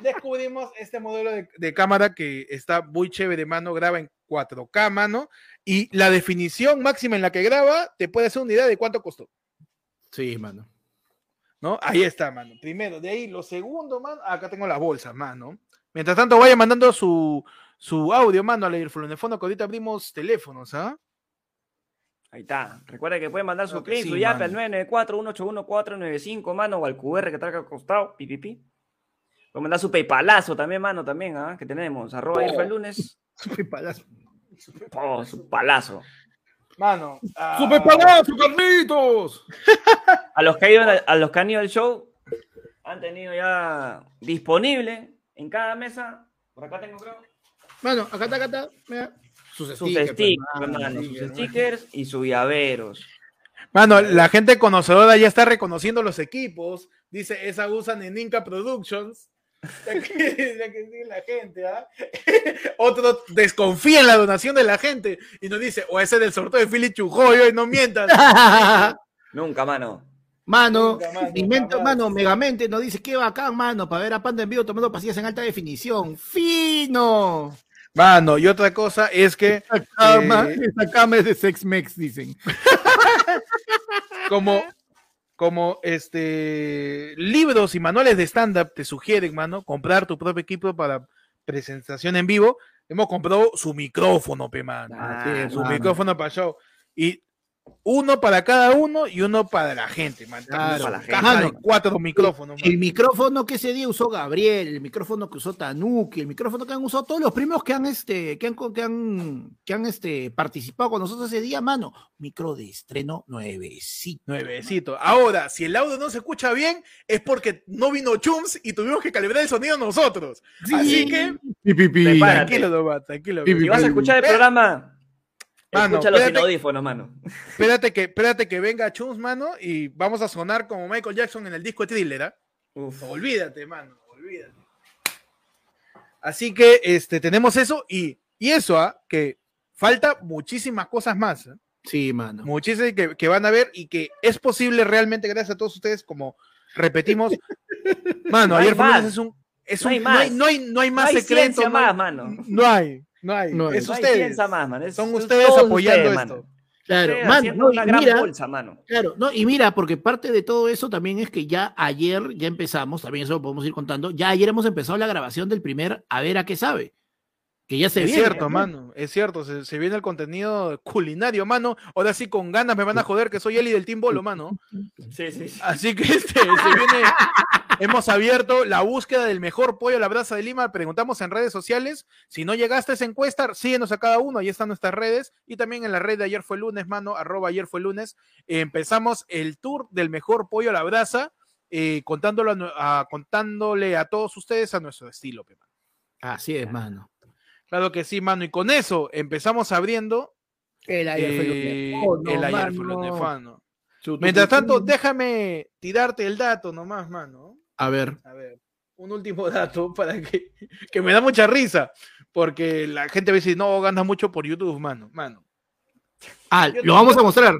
descubrimos este modelo de, cámara que está muy chévere, mano, graba en 4K, mano, y la definición máxima en la que graba te puede hacer una idea de cuánto costó. Sí, mano. ¿No? Ahí está, mano. Primero, de ahí, lo segundo, mano, acá tengo la bolsa, mano. Mientras tanto, vaya mandando su, su audio, mano, al el fondo que ahorita abrimos teléfonos, ¿ah? Ahí está. Recuerda que pueden mandar su clip, su YAP al 994-181-495, mano, o al QR que trae al costado, pipipi. Pueden mandar su paypalazo también, mano, también, ¿ah? Que tenemos, arroba oh. el lunes. Su paypalazo. Oh, su palazo. Mano. Uh... ¡Super palazo, Carlitos! *laughs* a los que han ido, a los que han ido al show, han tenido ya disponible en cada mesa. Por acá tengo, creo. Mano, acá está, acá está. Mira sus stickers, sus stickers y sus llaveros. Mano, la gente conocedora ya está reconociendo los equipos. Dice, esa usan en Inca Productions. *laughs* la gente, ¿ah? *laughs* Otro desconfía en la donación de la gente y nos dice, o ese del sorteo de Philly Chujoyo y no mientan. *laughs* Nunca, mano. Mano, invento, mano, Megamente nos dice, qué bacán, mano, para ver a Panda en vivo tomando pastillas en alta definición. ¡Fino! Mano, y otra cosa es que. Esa cama, eh, esa cama es de Sex Mex, dicen. *laughs* como, como este libros y manuales de stand-up te sugieren, mano, comprar tu propio equipo para presentación en vivo. Hemos comprado su micrófono, pe, mano. Ah, su micrófono para show. Y uno para cada uno y uno para la gente, man. Claro, la gente. cuatro micrófonos. El, micrófono que ese día usó Gabriel, el micrófono que usó Tanuki, el micrófono que han usado todos los primos que han este, que han, que han, que han este, participado con nosotros ese día, mano. Micro de estreno nuevecito. Nuevecito. Ahora, si el audio no se escucha bien, es porque no vino Chums y tuvimos que calibrar el sonido nosotros. Así que. tranquilo, tranquilo. Si vas a escuchar el programa Mano, Escucha los audífonos, mano. Espérate que, espérate que venga Chums, mano, y vamos a sonar como Michael Jackson en el disco de Thriller, ¿ah? Olvídate, mano, olvídate. Así que este, tenemos eso y, y eso, ¿ah? Que falta muchísimas cosas más. ¿eh? Sí, mano. Muchísimas que, que, van a ver y que es posible realmente, gracias a todos ustedes, como repetimos. *laughs* Mano, ayer fue es un. Es no, hay más. No, hay, no, hay, más secreto. más, mano. No hay. No hay. No es ustedes. Son ustedes apoyando esto. Claro, no, una gran bolsa, mano. Claro, no, y mira, porque parte de todo eso también es que ya ayer ya empezamos, también eso lo podemos ir contando, ya ayer hemos empezado la grabación del primer A ver a qué sabe. Que ya se es cierto, mano, es cierto, se, viene el contenido culinario, mano. Ahora sí, con ganas me van a joder que soy Eli del Team Bolo, mano. Sí, sí. Así que este, se viene, hemos abierto la búsqueda del mejor pollo a la brasa de Lima. Preguntamos en redes sociales. Si no llegaste a esa encuesta, síguenos a cada uno, ahí están nuestras redes. Y también en la red de ayer fue lunes, mano, arroba ayer fue lunes. empezamos el tour del mejor pollo a la brasa, eh, contándolo a, contándole a todos ustedes a nuestro estilo, Así es, mano. Claro que sí, mano. Y con eso empezamos abriendo el ayer eh, oh, el ayer fue Mientras tanto, déjame tirarte el dato nomás, mano. A ver. A ver. Un último *laughs* dato para que, que me da mucha risa. Porque la gente a veces no gana mucho por YouTube, mano. Mano. Ah, lo vamos a mostrar.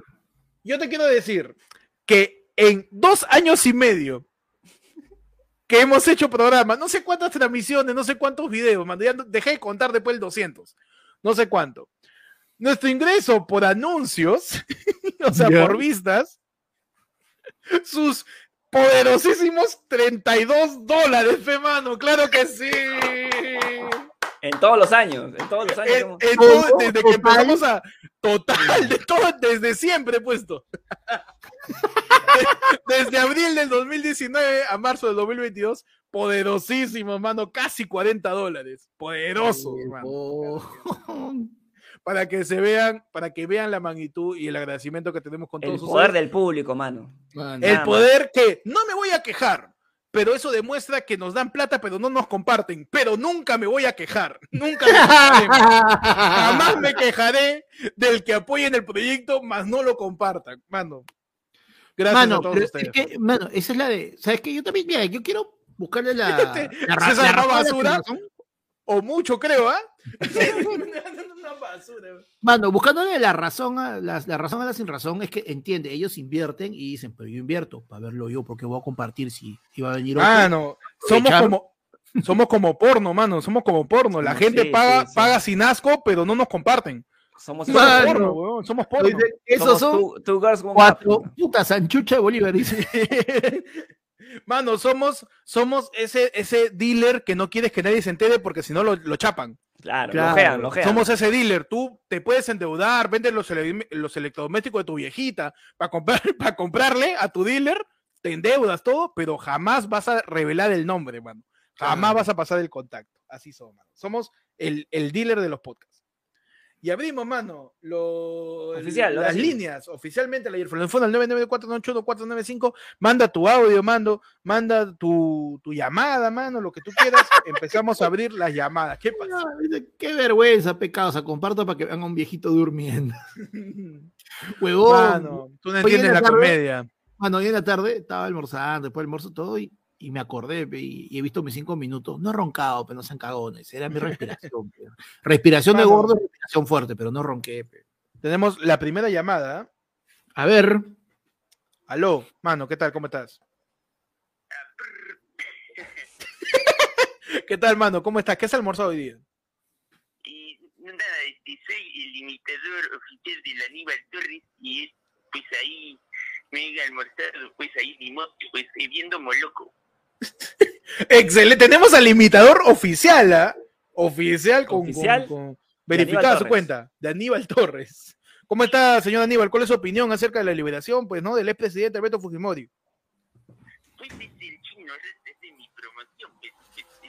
Yo te quiero decir que en dos años y medio que hemos hecho programas, no sé cuántas transmisiones, no sé cuántos videos, dejé de contar después el 200, no sé cuánto. Nuestro ingreso por anuncios, *laughs* o sea, por vistas, sus poderosísimos 32 dólares, fe mano, claro que sí. En todos los años, en todos los años. desde que empezamos a. Total, de todo, desde siempre puesto. *laughs* Desde abril del 2019 a marzo del 2022, poderosísimo, hermano, casi 40 dólares. Poderoso, hermano. Para que se vean, para que vean la magnitud y el agradecimiento que tenemos con todos El poder del público, mano. el poder que no me voy a quejar, pero eso demuestra que nos dan plata, pero no nos comparten. Pero nunca me voy a quejar. Nunca me quejaré. *laughs* Jamás me quejaré del que apoyen el proyecto, más no lo compartan. Mano. Gracias a todos ustedes. mano, esa es la de. ¿Sabes qué? Yo también, mira, yo quiero buscarle la. la, la, basura. O mucho, creo, ¿ah? *laughs* Mano, buscándole la razón, a la, razón a la sin razón es que entiende, ellos invierten y dicen, pero yo invierto para verlo yo, porque voy a compartir si iba a venir otro. Mano, somos como, somos como porno, mano, somos como porno. La gente paga, paga sin asco, pero no nos comparten. Somos, porno, somos porno. Esos son cuatro putas anchucha de Bolívar, dice. *laughs* Mano, somos, somos ese, ese dealer que no quieres que nadie se entere porque si no lo, lo chapan. Claro, claro. Lo Somos ese dealer. Tú te puedes endeudar, vendes los, los electrodomésticos de tu viejita para comprar, *laughs* para comprarle a tu dealer, te endeudas todo, pero jamás vas a revelar el nombre, mano. Jamás vas a pasar el contacto. Así somos, mano. Somos el, el dealer de los podcasts. Y abrimos, mano, lo, las líneas oficialmente la el fondo al 994 Manda tu audio, mando, manda tu, tu, llamada, mano, lo que tú quieras. *laughs* Empezamos a abrir las llamadas. ¿Qué pasa? qué vergüenza, pecado. O sea, comparto para que vean a un viejito durmiendo. *laughs* Huevón. Mano, tú no entiendes la, comedia. Mano, hoy en la tarde estaba almorzando, después almuerzo todo y y me acordé y, he visto mis cinco minutos. No he roncado, pero no sean cagones. Era mi respiración. respiración de gordo, respiración fuerte, pero no ronqué. Tenemos la primera llamada. A ver. Aló, mano, ¿qué tal? ¿Cómo estás? *laughs* ¿Qué tal, mano? ¿Cómo estás? ¿Qué has almorzado hoy día? Y nada, soy el imitador oficial de la Aníbal Torres y pues ahí me he almorzado, pues ahí pues viendo Moloco. Excelente. Tenemos al imitador oficial, ¿ah? Oficial con, verificada su cuenta, de Aníbal Torres. ¿Cómo está, señor Aníbal? ¿Cuál es su opinión acerca de la liberación, pues, no, del expresidente Alberto Fujimori? Pues desde el chino, desde mi promoción, pues, este,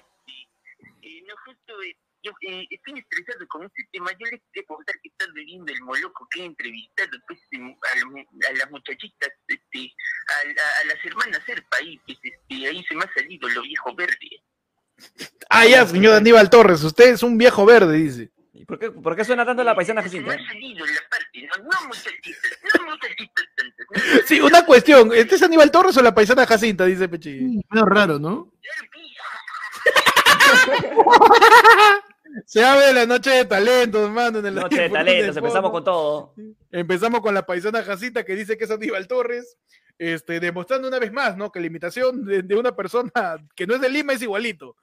eh, no justo eh, yo eh, estoy estresado con este tema. Yo les quiero contar que está viviendo el moloco que he entrevistado pues, a, las muchachitas, este, a, las hermanas Serpa ahí, pues, este, ahí se me ha salido lo viejo verde. Ah, ya, señor Aníbal Torres, usted es un viejo verde, dice. ¿Y por qué, por qué suena tanto la paisana Jacinta? No ha salido la parte, no, no muchachitas, no muchachitas tantas. sí, una cuestión, ¿este es Aníbal Torres o la paisana Jacinta? Dice Pechi. Sí, raro, ¿no? *laughs* *laughs* Se abre la noche de talentos, hermano. En noche de talentos, empezamos con todo. Empezamos con la paisana Jacita que dice que es Aníbal Torres, este, demostrando una vez más, ¿no? Que la imitación de, una persona que no es de Lima es igualito.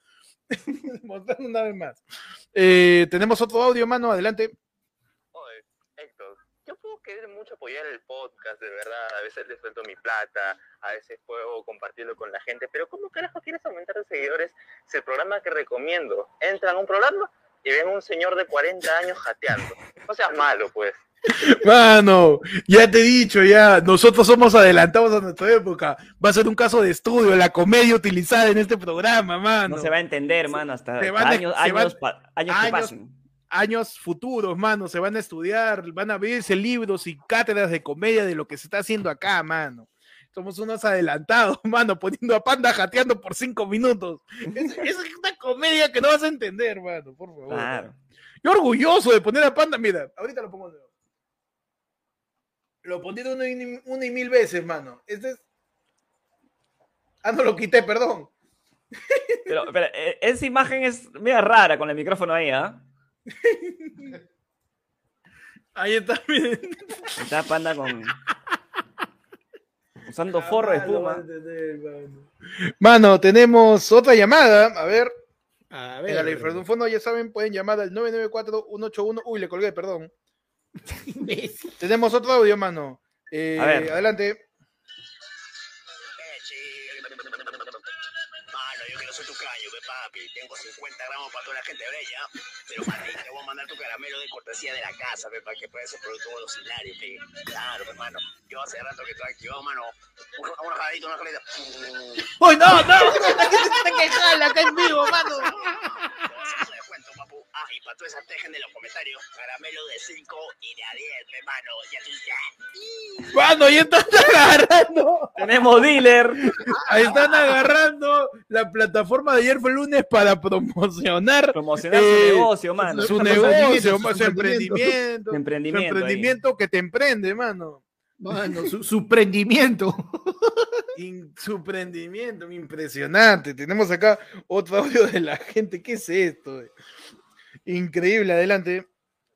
*laughs* demostrando una vez más. Eh, tenemos otro audio, mano, adelante. Oye, Héctor, yo puedo querer mucho apoyar el podcast, de verdad. A veces le suelto mi plata, a veces puedo compartirlo con la gente, pero ¿cómo carajo quieres aumentar de seguidores si el programa que recomiendo entra en un programa y ven un señor de 40 años jateando. No seas malo, pues. Mano, ya te he dicho, ya, nosotros somos adelantados a nuestra época. Va a ser un caso de estudio, la comedia utilizada en este programa, mano. No se va a entender, mano, hasta años, años, años, que pasen. Años futuros, mano, se van a estudiar, van a abrirse libros y cátedras de comedia de lo que se está haciendo acá, mano. Somos unos adelantados, *laughs* mano, poniendo a Panda jateando por cinco minutos. Es, es una comedia que no vas a entender, mano, por favor. Claro. Yo orgulloso de poner a Panda, mira, ahorita lo pongo de nuevo. Lo pondí una y, una y mil veces, mano. Este es... Ah, no lo quité, perdón. Pero, pero e, esa imagen es media rara con el micrófono ahí, ¿ah? *laughs* Ahí está, miren. Está Panda con... *laughs* Usando forro de espuma. Mano, tenemos otra llamada. A ver. A ver. En la fondo, ya saben, pueden llamar al 994-181. Uy, le colgué, perdón. *laughs* tenemos otro audio, mano. Eh, adelante. Papi, tengo 50 gramos para toda la gente bella, pero para ti te voy a mandar tu caramelo de cortesía de la casa, para que pueda ser producto pe. Claro, hermano. Yo hace rato que estoy activado, mano. Una, jalita, una jalita. ¡Uy, no, no! ¡La gente se está en vivo, mano! Eso de cuento, papu. Ah, y para toda esa tejen de los comentarios, caramelo de 5 y de a 10, hermano. Ya tú ya. Mano, ya están *laughs* agarrando. Tenemos dealer. Ahí están agarrando la plataforma de ayer fue el lunes para promocionar Promocionar Eh, su negocio, mano. su Su negocio, emprendimiento, su su emprendimiento. Su emprendimiento emprendimiento que te emprende, mano. Mano, su, su prendimiento. *laughs* In- su emprendimiento, impresionante. Tenemos acá otro audio de la gente. ¿Qué es esto? Increíble, adelante.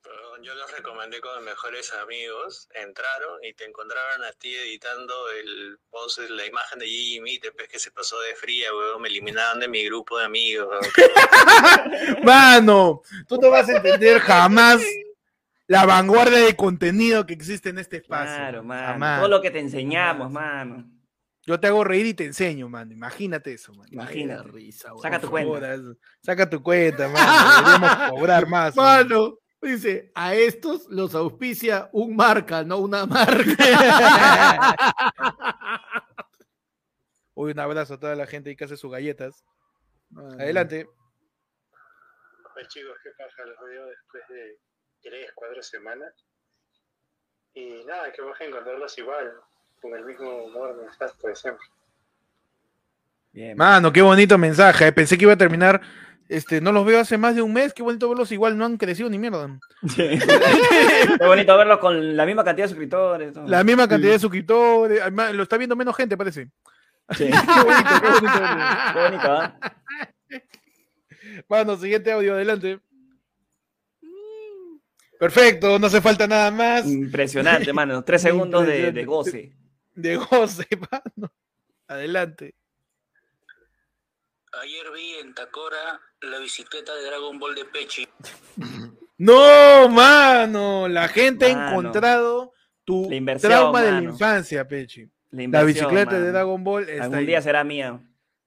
Perdón, Yo los recomendé con mejores amigos, entraron y te encontraron a ti editando el post, la imagen de Gigi Mite, pues que se pasó de fría, weón, me eliminaron de mi grupo de amigos, weón. *laughs* Mano, tú no vas a entender jamás la vanguardia de contenido que existe en este espacio. Claro, mano. Jamás. Todo lo que te enseñamos, mano. Yo te hago reír y te enseño, mano. Imagínate eso, mano. Imagínate. risa, Saca tu cuenta. Saca tu cuenta, mano. Deberíamos *laughs* cobrar más. mano. Mano, dice, a estos los auspicia un marca, no una marca. *laughs* Hoy un abrazo a toda la gente ahí que hace sus galletas. Adelante. Pues chicos, qué paja, los veo después de tres, cuatro semanas. Y nada, que baja encontrarlos igual, con el mismo humor nefasto de siempre. Bien. Mano, qué bonito mensaje. eh. Pensé que iba a terminar. Este, no los veo hace más de un mes. Qué bonito verlos igual. No han crecido ni mierda. *laughs* Qué bonito verlos con la misma cantidad de suscriptores. La misma cantidad de suscriptores. Además, Lo está viendo menos gente, parece. Sí. *laughs* Qué bonito, qué bonito. Qué bonito, ¿ah? Mano, siguiente audio, adelante. Perfecto, no hace falta nada más. Impresionante, mano. Tres segundos de, de goce. De goce, *laughs* mano. Adelante. Ayer vi en Tacora la bicicleta de Dragon Ball de Pechi. *laughs* No, mano. La gente ha encontrado tu trauma de la infancia, Pechi. La, La bicicleta de. Dragon Ball está Algún ahí. día será mía.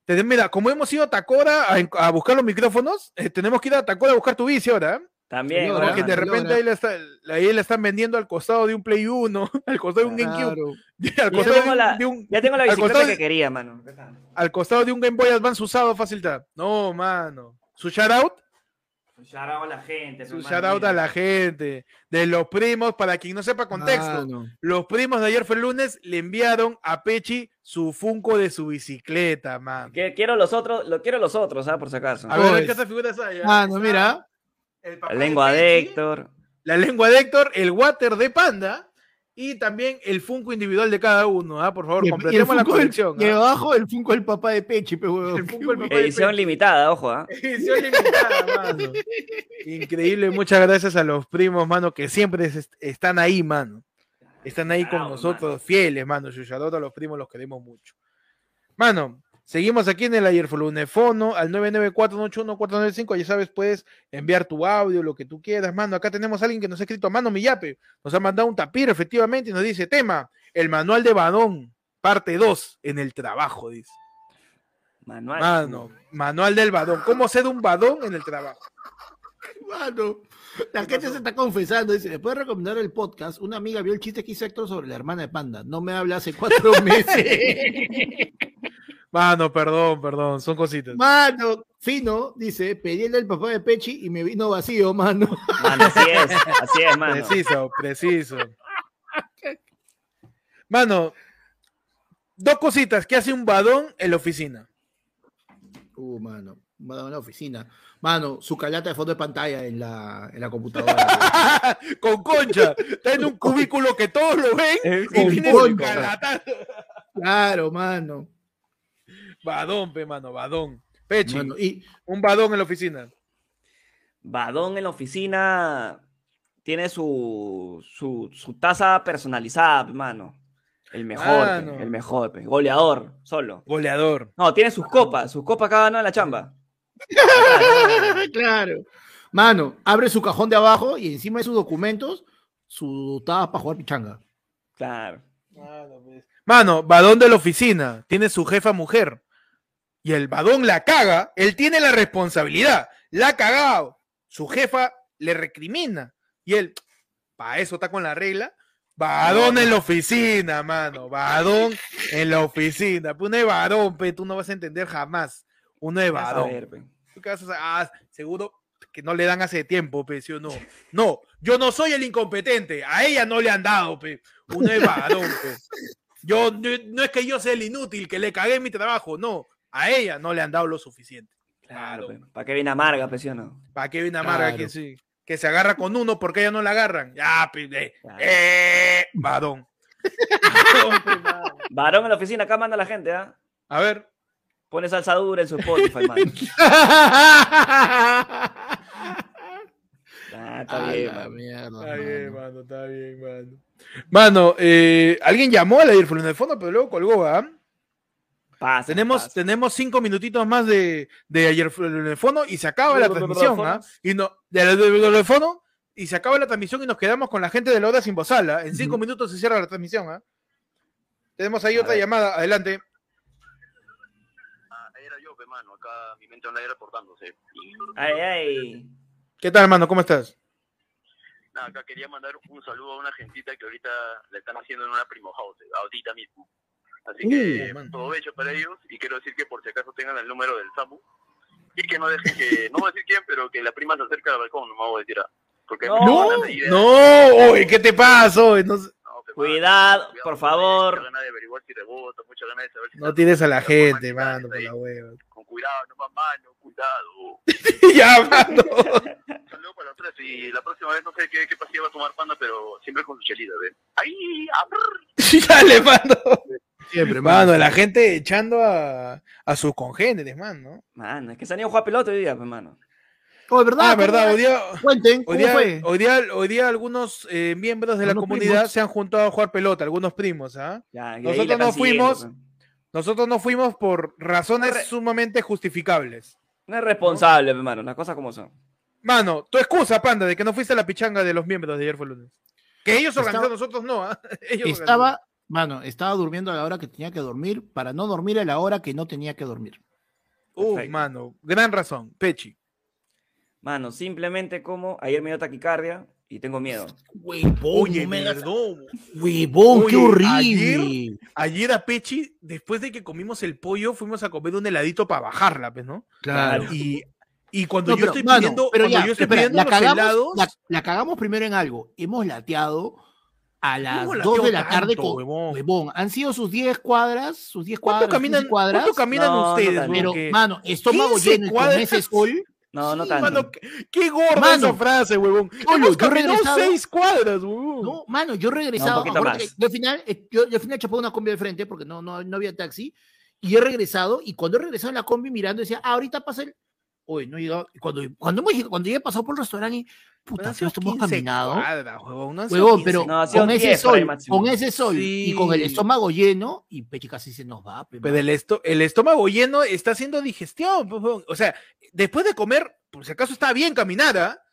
Te- Mira, como hemos ido a Tacora a buscar los micrófonos, eh, tenemos que ir a Tacora a buscar tu bici ahora. ¿eh? También. Señora, Porque de repente ahí la, está- ahí la están vendiendo al costado de un Play 1, *laughs* al costado de un GameCube, *laughs* al Ya tengo de un- la- de un, Ya tengo la al bicicleta costado- que quería, mano. al costado de un Game Boy Advance usado, fácil está. No, mano. Su shout out, Shout out a la gente. su shout out a la gente, de los primos, para quien no sepa contexto. Los primos de ayer fue el lunes, le enviaron a Pechi su Funko de su bicicleta, man. Que- Quiero los otros, lo quiero los otros, ¿ah? Por si acaso. A ver, Pues. ¿qué figuras hay? ah? Mano, Está mira. El papá La lengua Pechi, de Héctor. La lengua de Héctor, el water de Panda y también el Funko individual de cada uno, ¿ah? Por favor, Y el- y el completemos la colección. Y ¿ah? abajo el Funko del papá de Pechi. El Funko del papá de Edición limitada, ojo, ¿ah? Edición limitada, *laughs* mano. Increíble, muchas gracias a los primos, mano, que siempre es- están ahí, mano. Están ahí con nosotros, fieles, mano. Chucharoto a los primos los queremos mucho. Mano, seguimos aquí en el Ayer fue lunes fono al 994-981-495. Ya sabes, puedes enviar tu audio, lo que tú quieras, mano. Acá tenemos a alguien que nos ha escrito, mano Millape. Nos ha mandado un tapir, efectivamente, y nos dice: tema, el manual de Badón, parte 2, en el trabajo, dice. Manual. Mano, manual del Badón. ¿Cómo ser un Badón en el trabajo? Mano, la gente se está confesando. Dice, ¿le puedes recomendar el podcast? Una amiga vio el chiste que hizo Héctor sobre la hermana de Panda. No me habla hace cuatro *laughs* meses. *laughs* Mano, perdón, perdón, son cositas. Mano, fino, dice, pedí el del papá de Pechi y me vino vacío, mano. Mano, así es, así es, mano. Preciso, preciso. Mano, dos cositas que hace un badón en la oficina. Uh, mano, mano en la oficina. Mano, su calata de fondo de pantalla en la, en la computadora. *laughs* Con concha. Está en un cubículo que todos lo ven Eh, y con tiene su calata. claro, mano. Badón, pe, mano, badón. Pechi, Mano, y un badón en la oficina. Badón en la oficina tiene su, su, su taza personalizada, mano. El mejor, pe, el mejor, pe. goleador, solo. Goleador. No, tiene sus copas, sus copas cada uno en la chamba. *laughs* claro. Mano, abre su cajón de abajo y encima de sus documentos, su taza para jugar pichanga. Claro. Mano, badón de la oficina. Tiene su jefa mujer. Y el badón la caga, él tiene la responsabilidad, la ha cagado, su jefa le recrimina y él, para eso está con la regla, Badón en la oficina, mano. Badón en la oficina. Pues uno es varón, pe, tú no vas a entender jamás. Uno es varón. Ah, seguro que no le dan hace tiempo, pe, ¿sí o no? No, yo no soy el incompetente. A ella no le han dado, pe. Uno es varón, pe. Yo, no, es que yo sea el inútil, que le cagué mi trabajo. No, a ella no le han dado lo suficiente. Claro, ¿para qué viene amarga, no? ¿Para qué viene amarga? Que sí que se agarra con uno porque ellos no la agarran. Ya, pide. Eh, varón. varón en la oficina, acá manda la gente, ¿ah? A ver. Pone salsa dura en su Spotify, mano. *laughs* ah, está bien, mano. está bien, mano, está bien, mano. Mano, eh, alguien llamó a la en el fondo, pero luego colgó, ¿ah? Tenemos, tenemos cinco minutitos más de, de ayer el fondo y se acaba la transmisión. ¿ah? Y no, de, fondo y se acaba la transmisión y nos quedamos con la gente de la hora sin bozala. En cinco minutos se cierra la transmisión. ¿ah? Tenemos ahí otra llamada. Adelante. Ah, era yo, hermano. Acá mi mente online reportándose. Ay, ay. ¿Qué tal, hermano? ¿Cómo estás? Nada, acá quería mandar un saludo a una gentita que ahorita le están haciendo en una primo house, ahorita mismo. Así que todo hecho para ellos y quiero decir que por si acaso tengan el número del SAMU y que no dejen que, no voy a decir quién, pero que la prima se acerque al balcón, no me voy a decir. Porque no, no, oye, ¿qué te pasa? No, Cuidado, por favor. no tienes a la gente, mano, por la hueva. Con cuidado, no más mano, cuidado. *laughs* ya, mano. Saludos para los tres y la próxima vez no sé qué, qué pasilla va a tomar panda, pero siempre con su chelita, ¿ven? ¡Ahí! *laughs* Dale, mano. Siempre, mano, la gente echando a, a sus congéneres, man, ¿no? Mano, es que se han ido a jugar pelota hoy día, pues, mano. Oh, ¿verdad? Ah, verdad, hoy día, Cuenten, hoy día, fue? Hoy día, hoy día algunos eh, miembros de la comunidad se han juntado a jugar pelota, algunos primos, ¿ah? nosotros no fuimos, pues. nosotros no fuimos por razones sumamente justificables. No es responsable, hermano, las cosas como son. Mano, tu excusa, panda, de que no fuiste a la pichanga de los miembros de ayer fue lunes. Que ellos organizaron, nosotros no, ¿ah? *laughs* Estaba, Mano, estaba durmiendo a la hora que tenía que dormir para no dormir a la hora que no tenía que dormir. Uh, mano, gran razón. Pechi. Mano, simplemente como ayer me dio taquicardia y tengo miedo. Huevón, Oye, perdón. Huevón, qué horrible. Ayer, a Pechi, después de que comimos el pollo, fuimos a comer un heladito para bajarla, pues, ¿no? Claro. Y, y cuando yo estoy pidiendo, pero cuando yo estoy pidiendo los helados... La, la, cagamos primero en algo. Hemos lateado a las 2 de la tarde con huevón. Han sido sus 10 cuadras, sus 10 cuadras. Caminan, cuadras? ¿Cuánto caminan ustedes? pero, mano, estómago lleno con ese sol. No, no tanto. Mano, qué, gorda mano, esa frase, huevón. Hemos yo regresado seis cuadras, huevón. No, mano, yo he regresado. No, yo al final, eh, yo, yo al final chapé una combi de frente porque no, no, no había taxi. Y he regresado, y cuando he regresado en la combi mirando, decía, ah, ahorita pasa el, Uy, no he llegado. Cuando, cuando, cuando llegué pasado por el restaurante, y, puta, si hemos caminado. huevón, pero con, ese sol, con ese sol y con el estómago lleno, y Peche casi se nos va. Pero el, esto, el estómago lleno está haciendo digestión. O sea, después de comer, por si acaso está bien caminada,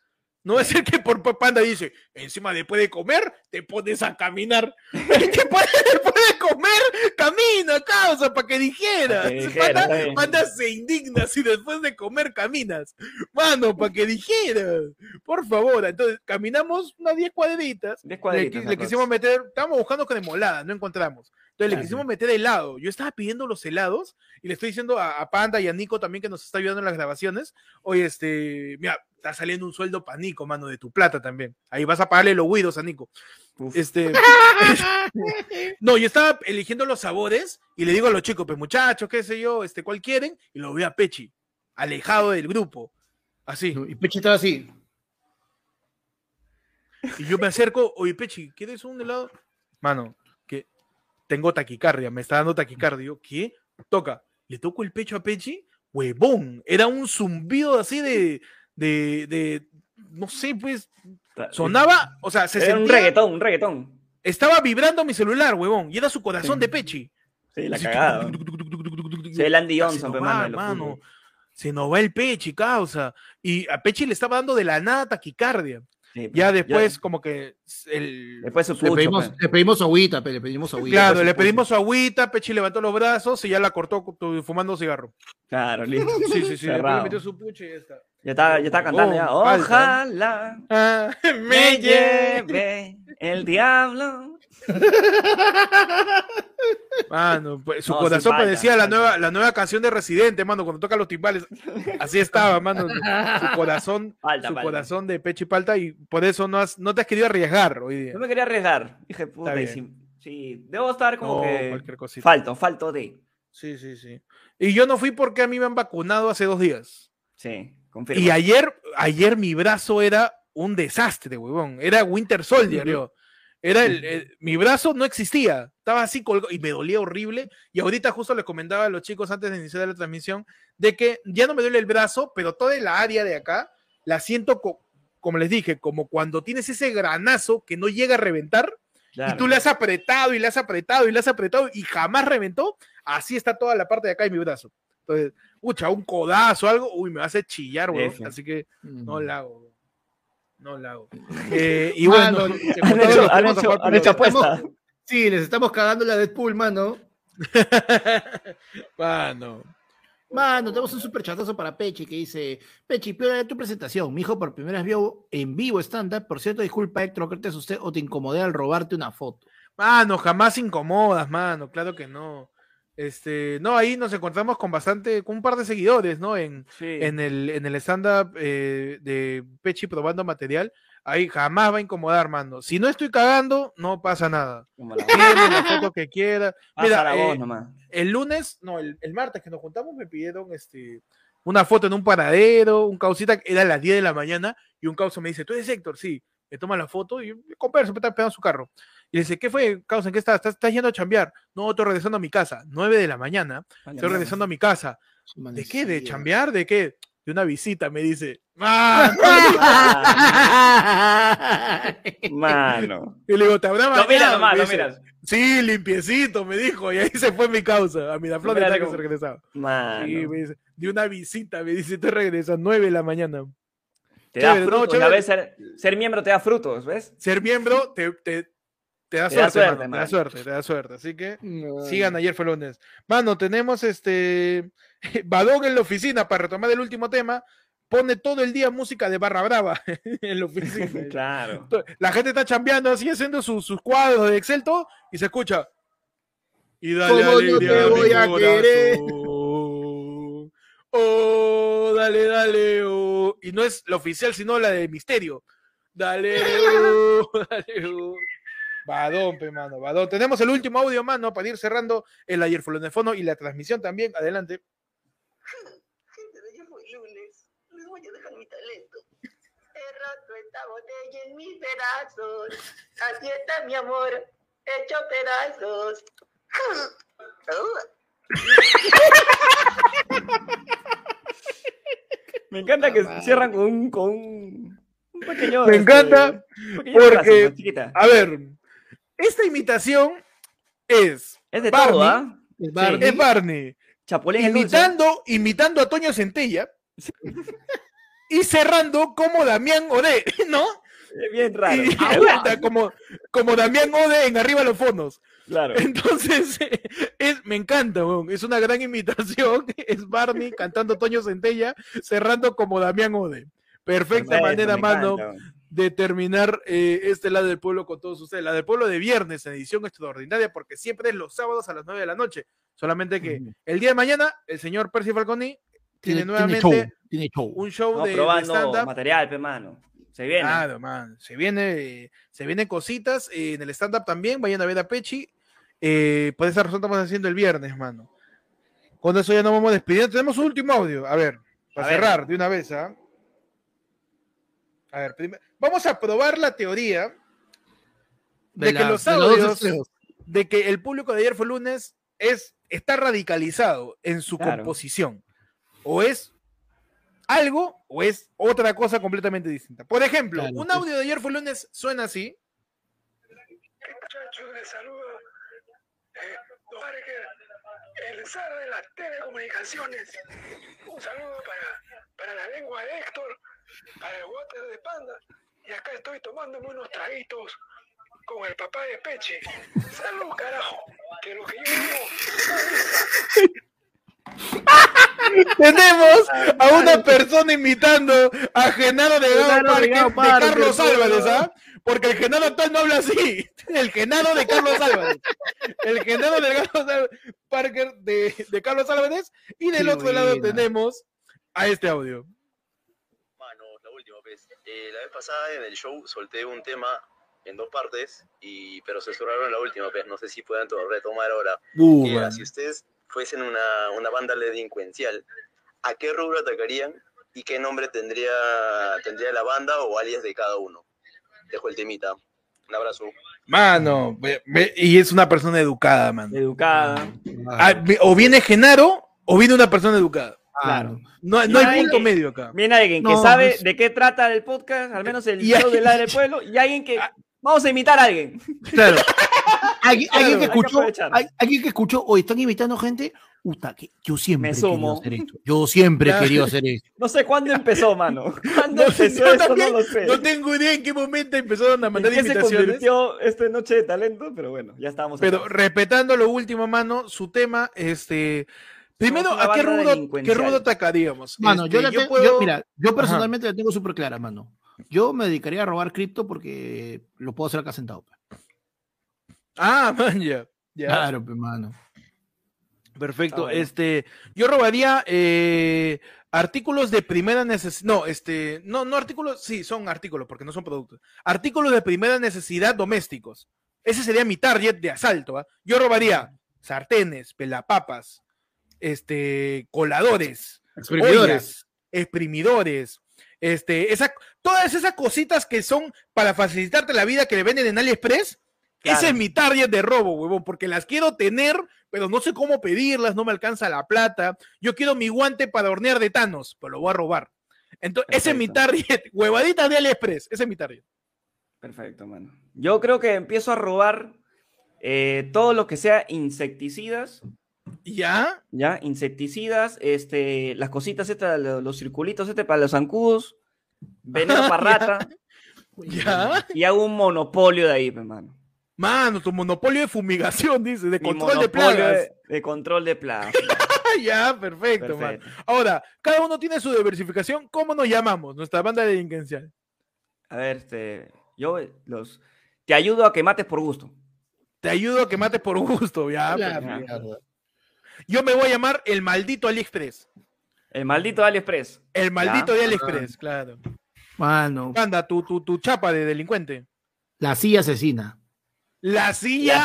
no es el que por panda dice, encima después de comer, te pones a caminar. *laughs* después, de *laughs* comer, camina, causa, para que dijera. Panda, se indigna si después de comer caminas. Mano, para que dijera. Por favor, entonces caminamos unas 10 cuadritas. 10 cuadritas. Le, quisimos meter, estábamos buscando con molada, no encontramos. Entonces le quisimos meter helado. Yo estaba pidiendo los helados y le estoy diciendo a, a, Panda y a Nico también que nos está ayudando en las grabaciones. Oye, este, mira, está saliendo un sueldo para Nico, mano, de tu plata también. Ahí vas a pagarle los huidos a Nico. Este, *laughs* *laughs* no, yo estaba eligiendo los sabores y le digo a los chicos, pues muchachos, qué sé yo, este, ¿cuál quieren? Y lo veo a Pechi, alejado del grupo. Así. Y Pechi estaba así. Y yo me acerco, oye Pechi, ¿quieres un helado? Mano, que tengo taquicardia, me está dando taquicardia. ¿Qué? Toca. Le toco el pecho a Pechi, huevón. Era un zumbido así de, de, de no sé, pues, sonaba, o sea, se era un reggaetón, un reggaetón. Estaba vibrando mi celular, huevón, y era su corazón de Pechi. Sí, la cagada. Sí, el Andy Johnson, Se nos va el Pechi, causa. Y a Pechi le estaba dando de la nada taquicardia. ya después como que el... Después su Le pedimos, pe. le pedimos agüita, le pedimos agüita. Claro, le pedimos su agüita, Pechi levantó los brazos y ya la cortó fumando cigarro. Claro, listo. Sí, sí, sí. Después le metió su pucho y ya está. Ya está, ya está cantando ya. Oh. Ojalá Ah, me lleve el *laughs* diablo. Mano, pues, su No, corazón parecía la nueva, la nueva canción de Residente, mano, cuando toca los timbales. Así estaba, mano. Su *laughs* corazón, su corazón de Pechi Palta y por eso no, has, no te has querido arriesgar hoy día. No me quería arriesgar. Dije, puta, y si- sí, debo estar como No, que cualquier cosita. falto, falto de. Sí, sí, sí. Y yo no fui porque a mí me han vacunado hace dos días. Sí, Y ayer, ayer mi brazo era un desastre, huevón. Era Winter Soldier, yo. Era el, el- mi brazo no existía. Estaba así colgado y me dolía horrible. Y ahorita justo les comentaba a los chicos antes de iniciar la transmisión de que ya no me duele el brazo, pero toda la área de acá la siento, co- como les dije, como cuando tienes ese granazo que no llega a reventar Claro. y tú le has apretado y le has apretado y le has apretado y jamás reventó. Así está toda la parte de acá de mi brazo. Entonces, ucha, un codazo, algo, uy, me va a hacer chillar, weón. Así que no la hago. No la hago. *laughs* Eh, y bueno, Mano, *laughs* Han hecho, han hecho, hecho. Sí, les estamos cagando la Deadpool, mano. *laughs* Mano. Mano, tenemos un super chatazo para Pechi que dice: Pechi, piola tu presentación. Mi hijo por primera vez vio en vivo stand-up. Por cierto, disculpa, Héctor, que te asusté o te incomodé al robarte una foto. Mano, jamás incomodas, mano, claro que no. Este, no, ahí nos encontramos con bastante, con un par de seguidores, ¿no? En, Sí. en el, en el stand-up eh, de Pechi probando material. Ahí jamás va a incomodar, mano. Si no estoy cagando, no pasa nada. Pídeme la *laughs* foto que quiera. Mira, eh, nomás. el lunes, no, el, el martes que nos juntamos me pidieron este, una foto en un paradero, un causita, era a las 10 de la mañana, y un causa me dice, ¿tú eres Héctor? Sí. Me toma la foto y converso, me está pegando su carro. Y le dice, ¿qué fue, causa? ¿En qué estás? ¿Estás, estás yendo a chambear? No, estoy regresando a mi casa. 9 de la mañana, estoy regresando a mi casa. ¿De qué? ¿De chambear? ¿De qué? De una visita, me dice. ¡Ah! *laughs* *laughs* Mano. Y le digo, ¿te habrá Lo bañado?" miras nomás, lo miras. Sí, limpiecito, me dijo. Y ahí se fue mi causa. A Miraflores Mira, ya que como- se regresaba. Mano. Sí, me dice, de una visita, me dice, te regresas 9 de la mañana. Te da Chévere, no, frutos. veces ser, ser miembro te da frutos, ¿ves? Ser miembro te, te, te da Te da suerte, suerte, mano, te da suerte, te da suerte. Así que sigan ayer fue lunes. Mano, tenemos este *laughs* Badón en la oficina para retomar el último tema. Pone todo el día música de barra brava *laughs* en la oficina. *laughs* Claro. La gente está chambeando así, haciendo sus, sus cuadros de Excel, todo, y se escucha. Y dale ¿Cómo no alegría te a mi voy a querer? corazón. Oh, dale, dale, oh. Y no es la oficial, sino la de misterio. Dale, oh, dale, oh. Badón, pe, mano, badón. Tenemos el último audio, mano, para ir cerrando el ayer fono y la transmisión también. Adelante. Gente de ayer fue lunes. Les voy a dejar mi talento. He roto esta botella en mis pedazos. Así está mi amor, hecho pedazos. Me encanta que cierran con un, con un, pequeño. Me este, encanta frase, porque, a ver, esta imitación es Es de Barney, todo, ¿ah? Es Barney. es Barney Chapulín imitando, imitando a Toño Centella y cerrando como Damián Ode, *laughs* ¿no? Es bien raro. Y *laughs* vuelta como, como Damián Ode en arriba los fondos. Claro. Entonces, *laughs* es, me encanta, es una gran imitación. Es Barney cantando Toño Centella, cerrando como Damián Ode. Perfecta Perfecto, manera, me mano, encanta. De terminar eh, este lado del pueblo con todos ustedes. La del pueblo de viernes, en edición extraordinaria, porque siempre es los sábados a las 9 de la noche. Solamente que el día de mañana, el señor Percy Falconi tiene, Tiene, nuevamente tiene show. Tiene show. un show No, de, de probando material, pe, mano. Se viene. Claro, man. Se viene, se vienen cositas eh, en el stand-up también. Vayan a ver a Pechi. Eh, por esa razón estamos haciendo el viernes, mano. Con eso ya nos vamos despidiendo. Tenemos un último audio. A ver, para A ver. cerrar de una vez, ¿ah? A ver, prim- vamos a probar la teoría de, que la- los de dos audios, extremos. de que el público de ayer fue lunes, es, está radicalizado en su Claro. composición. O es algo o es otra cosa completamente distinta. Por ejemplo, Claro, un pues. audio de ayer fue lunes suena así. Muchachos, les saluda eh, el zar de las telecomunicaciones. Un saludo para, para la lengua de Héctor, para el water de Panda y acá estoy tomándome unos traguitos con el papá de Peche. Salud, carajo, que lo que yo digo. Tenemos a una persona imitando a Genaro de Gao de, Carlos Álvarez, ¿ah? Porque el Genaro actual no habla así. El Genaro de Carlos Álvarez. El Genaro de Carlos Parker de, de, Carlos Álvarez. Y del otro lado tenemos a este audio. Mano, la última vez. Eh, la vez pasada en el show solté un tema en dos partes, y, pero se cerraron la última vez. No sé si puedan retomar ahora. Uh, si ustedes fuesen una, una banda delincuencial, ¿a qué rubro atacarían y qué nombre tendría, tendría la banda o alias de cada uno? Dejo el temita. Un abrazo. Mano, y es una persona educada, mano. Educada. Ah, o viene Genaro o viene una persona educada. Claro. No, no hay punto medio acá. Viene alguien que sabe de qué trata el podcast, al menos el show del del pueblo, y alguien que ah. Vamos a imitar a alguien. Claro. *laughs* alguien, que escuchó, alguien que escuchó, hoy están invitando gente. Uta, que yo siempre he querido hacer esto. Yo siempre he querido hacer esto. *laughs* No sé cuándo empezó, mano. *laughs* ¿Cuándo empezó eso? no lo sé. No tengo idea en qué momento empezaron a mandar ¿En qué invitaciones. se convirtió esta noche de talento? Pero bueno, ya estábamos. Pero respetando lo último, mano, su tema, este. Primero, ¿a qué rubro, qué rubro atacaríamos? Mano, yo, este, yo, mira, yo personalmente la tengo súper clara, mano. Yo me dedicaría a robar cripto porque lo puedo hacer acá sentado. Ah, *laughs* man, ya. Claro, hermano. Perfecto. Este, yo robaría eh, artículos de primera necesidad. No, este, no, no artículos, sí, son artículos, porque no son productos. Artículos de primera necesidad domésticos. Ese sería mi target de asalto. ¿ah? Yo robaría sartenes, pelapapas, este, coladores, exprimidores, exprimidores, este, esa, todas esas cositas que son para facilitarte la vida que le venden en AliExpress, ese es mi target de robo, huevón, porque las quiero tener, pero no sé cómo pedirlas, no me alcanza la plata. Yo quiero mi guante para hornear de Thanos, pero lo voy a robar. Entonces, ese es mi target, *laughs* huevaditas de AliExpress, ese es mi target. Perfecto, mano. Yo creo que empiezo a robar eh, todo lo que sea insecticidas. ¿Ya? Ya, insecticidas, este, las cositas estas, los, circulitos este para los zancudos, veneno *laughs* para rata. ¿Ya? Y hago un monopolio de ahí, hermano. Mano, tu monopolio de fumigación, dice, de control de plagas. De, control de plagas. *laughs* ya, perfecto, mano. Ahora, cada uno tiene su diversificación. ¿Cómo nos llamamos? Nuestra banda de delincuencia. A ver, este, yo los te ayudo a que mates por gusto. Te ayudo a que mates por gusto, ya. Yo me voy a llamar el maldito AliExpress. El maldito AliExpress. El maldito de AliExpress, claro. Mano. Anda, tu, tu, tu chapa de delincuente. La silla asesina. La silla,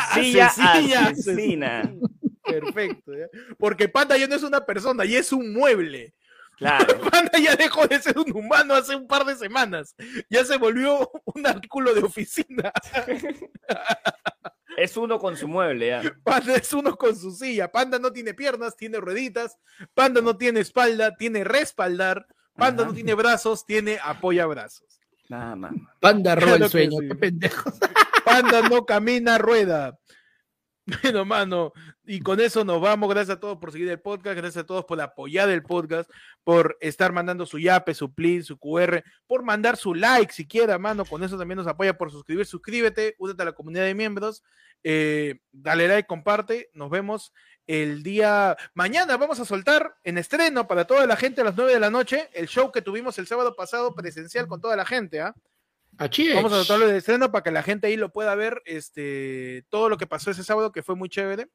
asesina. *laughs* Perfecto. Porque Panda ya no es una persona, ya es un mueble. Claro. *laughs* Panda ya dejó de ser un humano hace un par de semanas. Ya se volvió un artículo de oficina. *laughs* Es uno con su mueble, ya. Panda es uno con su silla. Panda no tiene piernas, tiene rueditas. Panda no tiene espalda, tiene respaldar. Panda no tiene brazos, tiene apoyabrazos. Nada más. Panda roba el sueño, qué pendejo. Panda no camina, rueda. *laughs* Bueno, mano, y con eso nos vamos. Gracias a todos por seguir el podcast, gracias a todos por apoyar el podcast, por estar mandando su yape, su plin, su QR, por mandar su like siquiera, mano. Con eso también nos apoya por suscribir. Suscríbete, únete a la comunidad de miembros. Eh, dale like, comparte. Nos vemos el día mañana. Vamos a soltar en estreno para toda la gente a las 9 de la noche el show que tuvimos el sábado pasado presencial con toda la gente. ¿ah? Vamos a soltarlo de estreno para que la gente ahí lo pueda ver. Este, todo lo que pasó ese sábado que fue muy chévere.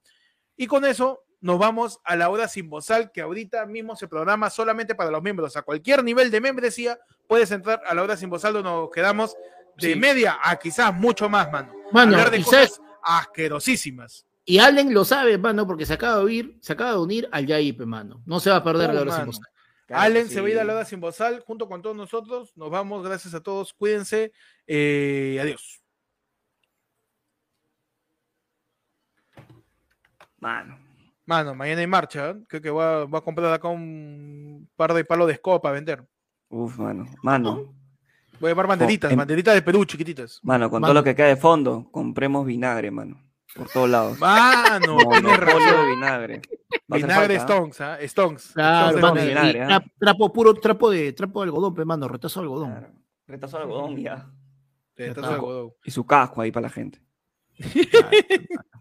Y con eso nos vamos a la hora sin bozal, que ahorita mismo se programa solamente para los miembros. A cualquier nivel de membresía puedes entrar a la hora sin bozal donde nos quedamos de media a quizás mucho más, mano. mano Hablar de cosas asquerosísimas. Y Allen lo sabe, mano, porque se acaba de unir, se acaba de unir al Yaip, mano. No se va a perder la hora sin bozal. Allen se va a ir a la hora sin bozal junto con todos nosotros. Nos vamos, gracias a todos. Cuídense. Eh, adiós. Mano. Mano, mañana hay marcha. ¿eh? Creo que voy a, a, comprar acá un par de palos de escoba para vender. Uf, mano. Mano. Voy a llevar banderitas, banderitas de Perú chiquititas. Mano, con todo lo que cae de fondo, compremos vinagre, mano. Por todos lados. Mano, *laughs* tiene de vinagre. vinagre Stones, ¿ah? Stones. Claro, vinagre, ¿ah? trapo puro, trapo de, trapo de algodón, pe, mano, retazo de algodón. Retazo de algodón ya. Retazo de algodón. Y su casco ahí para la gente. *laughs*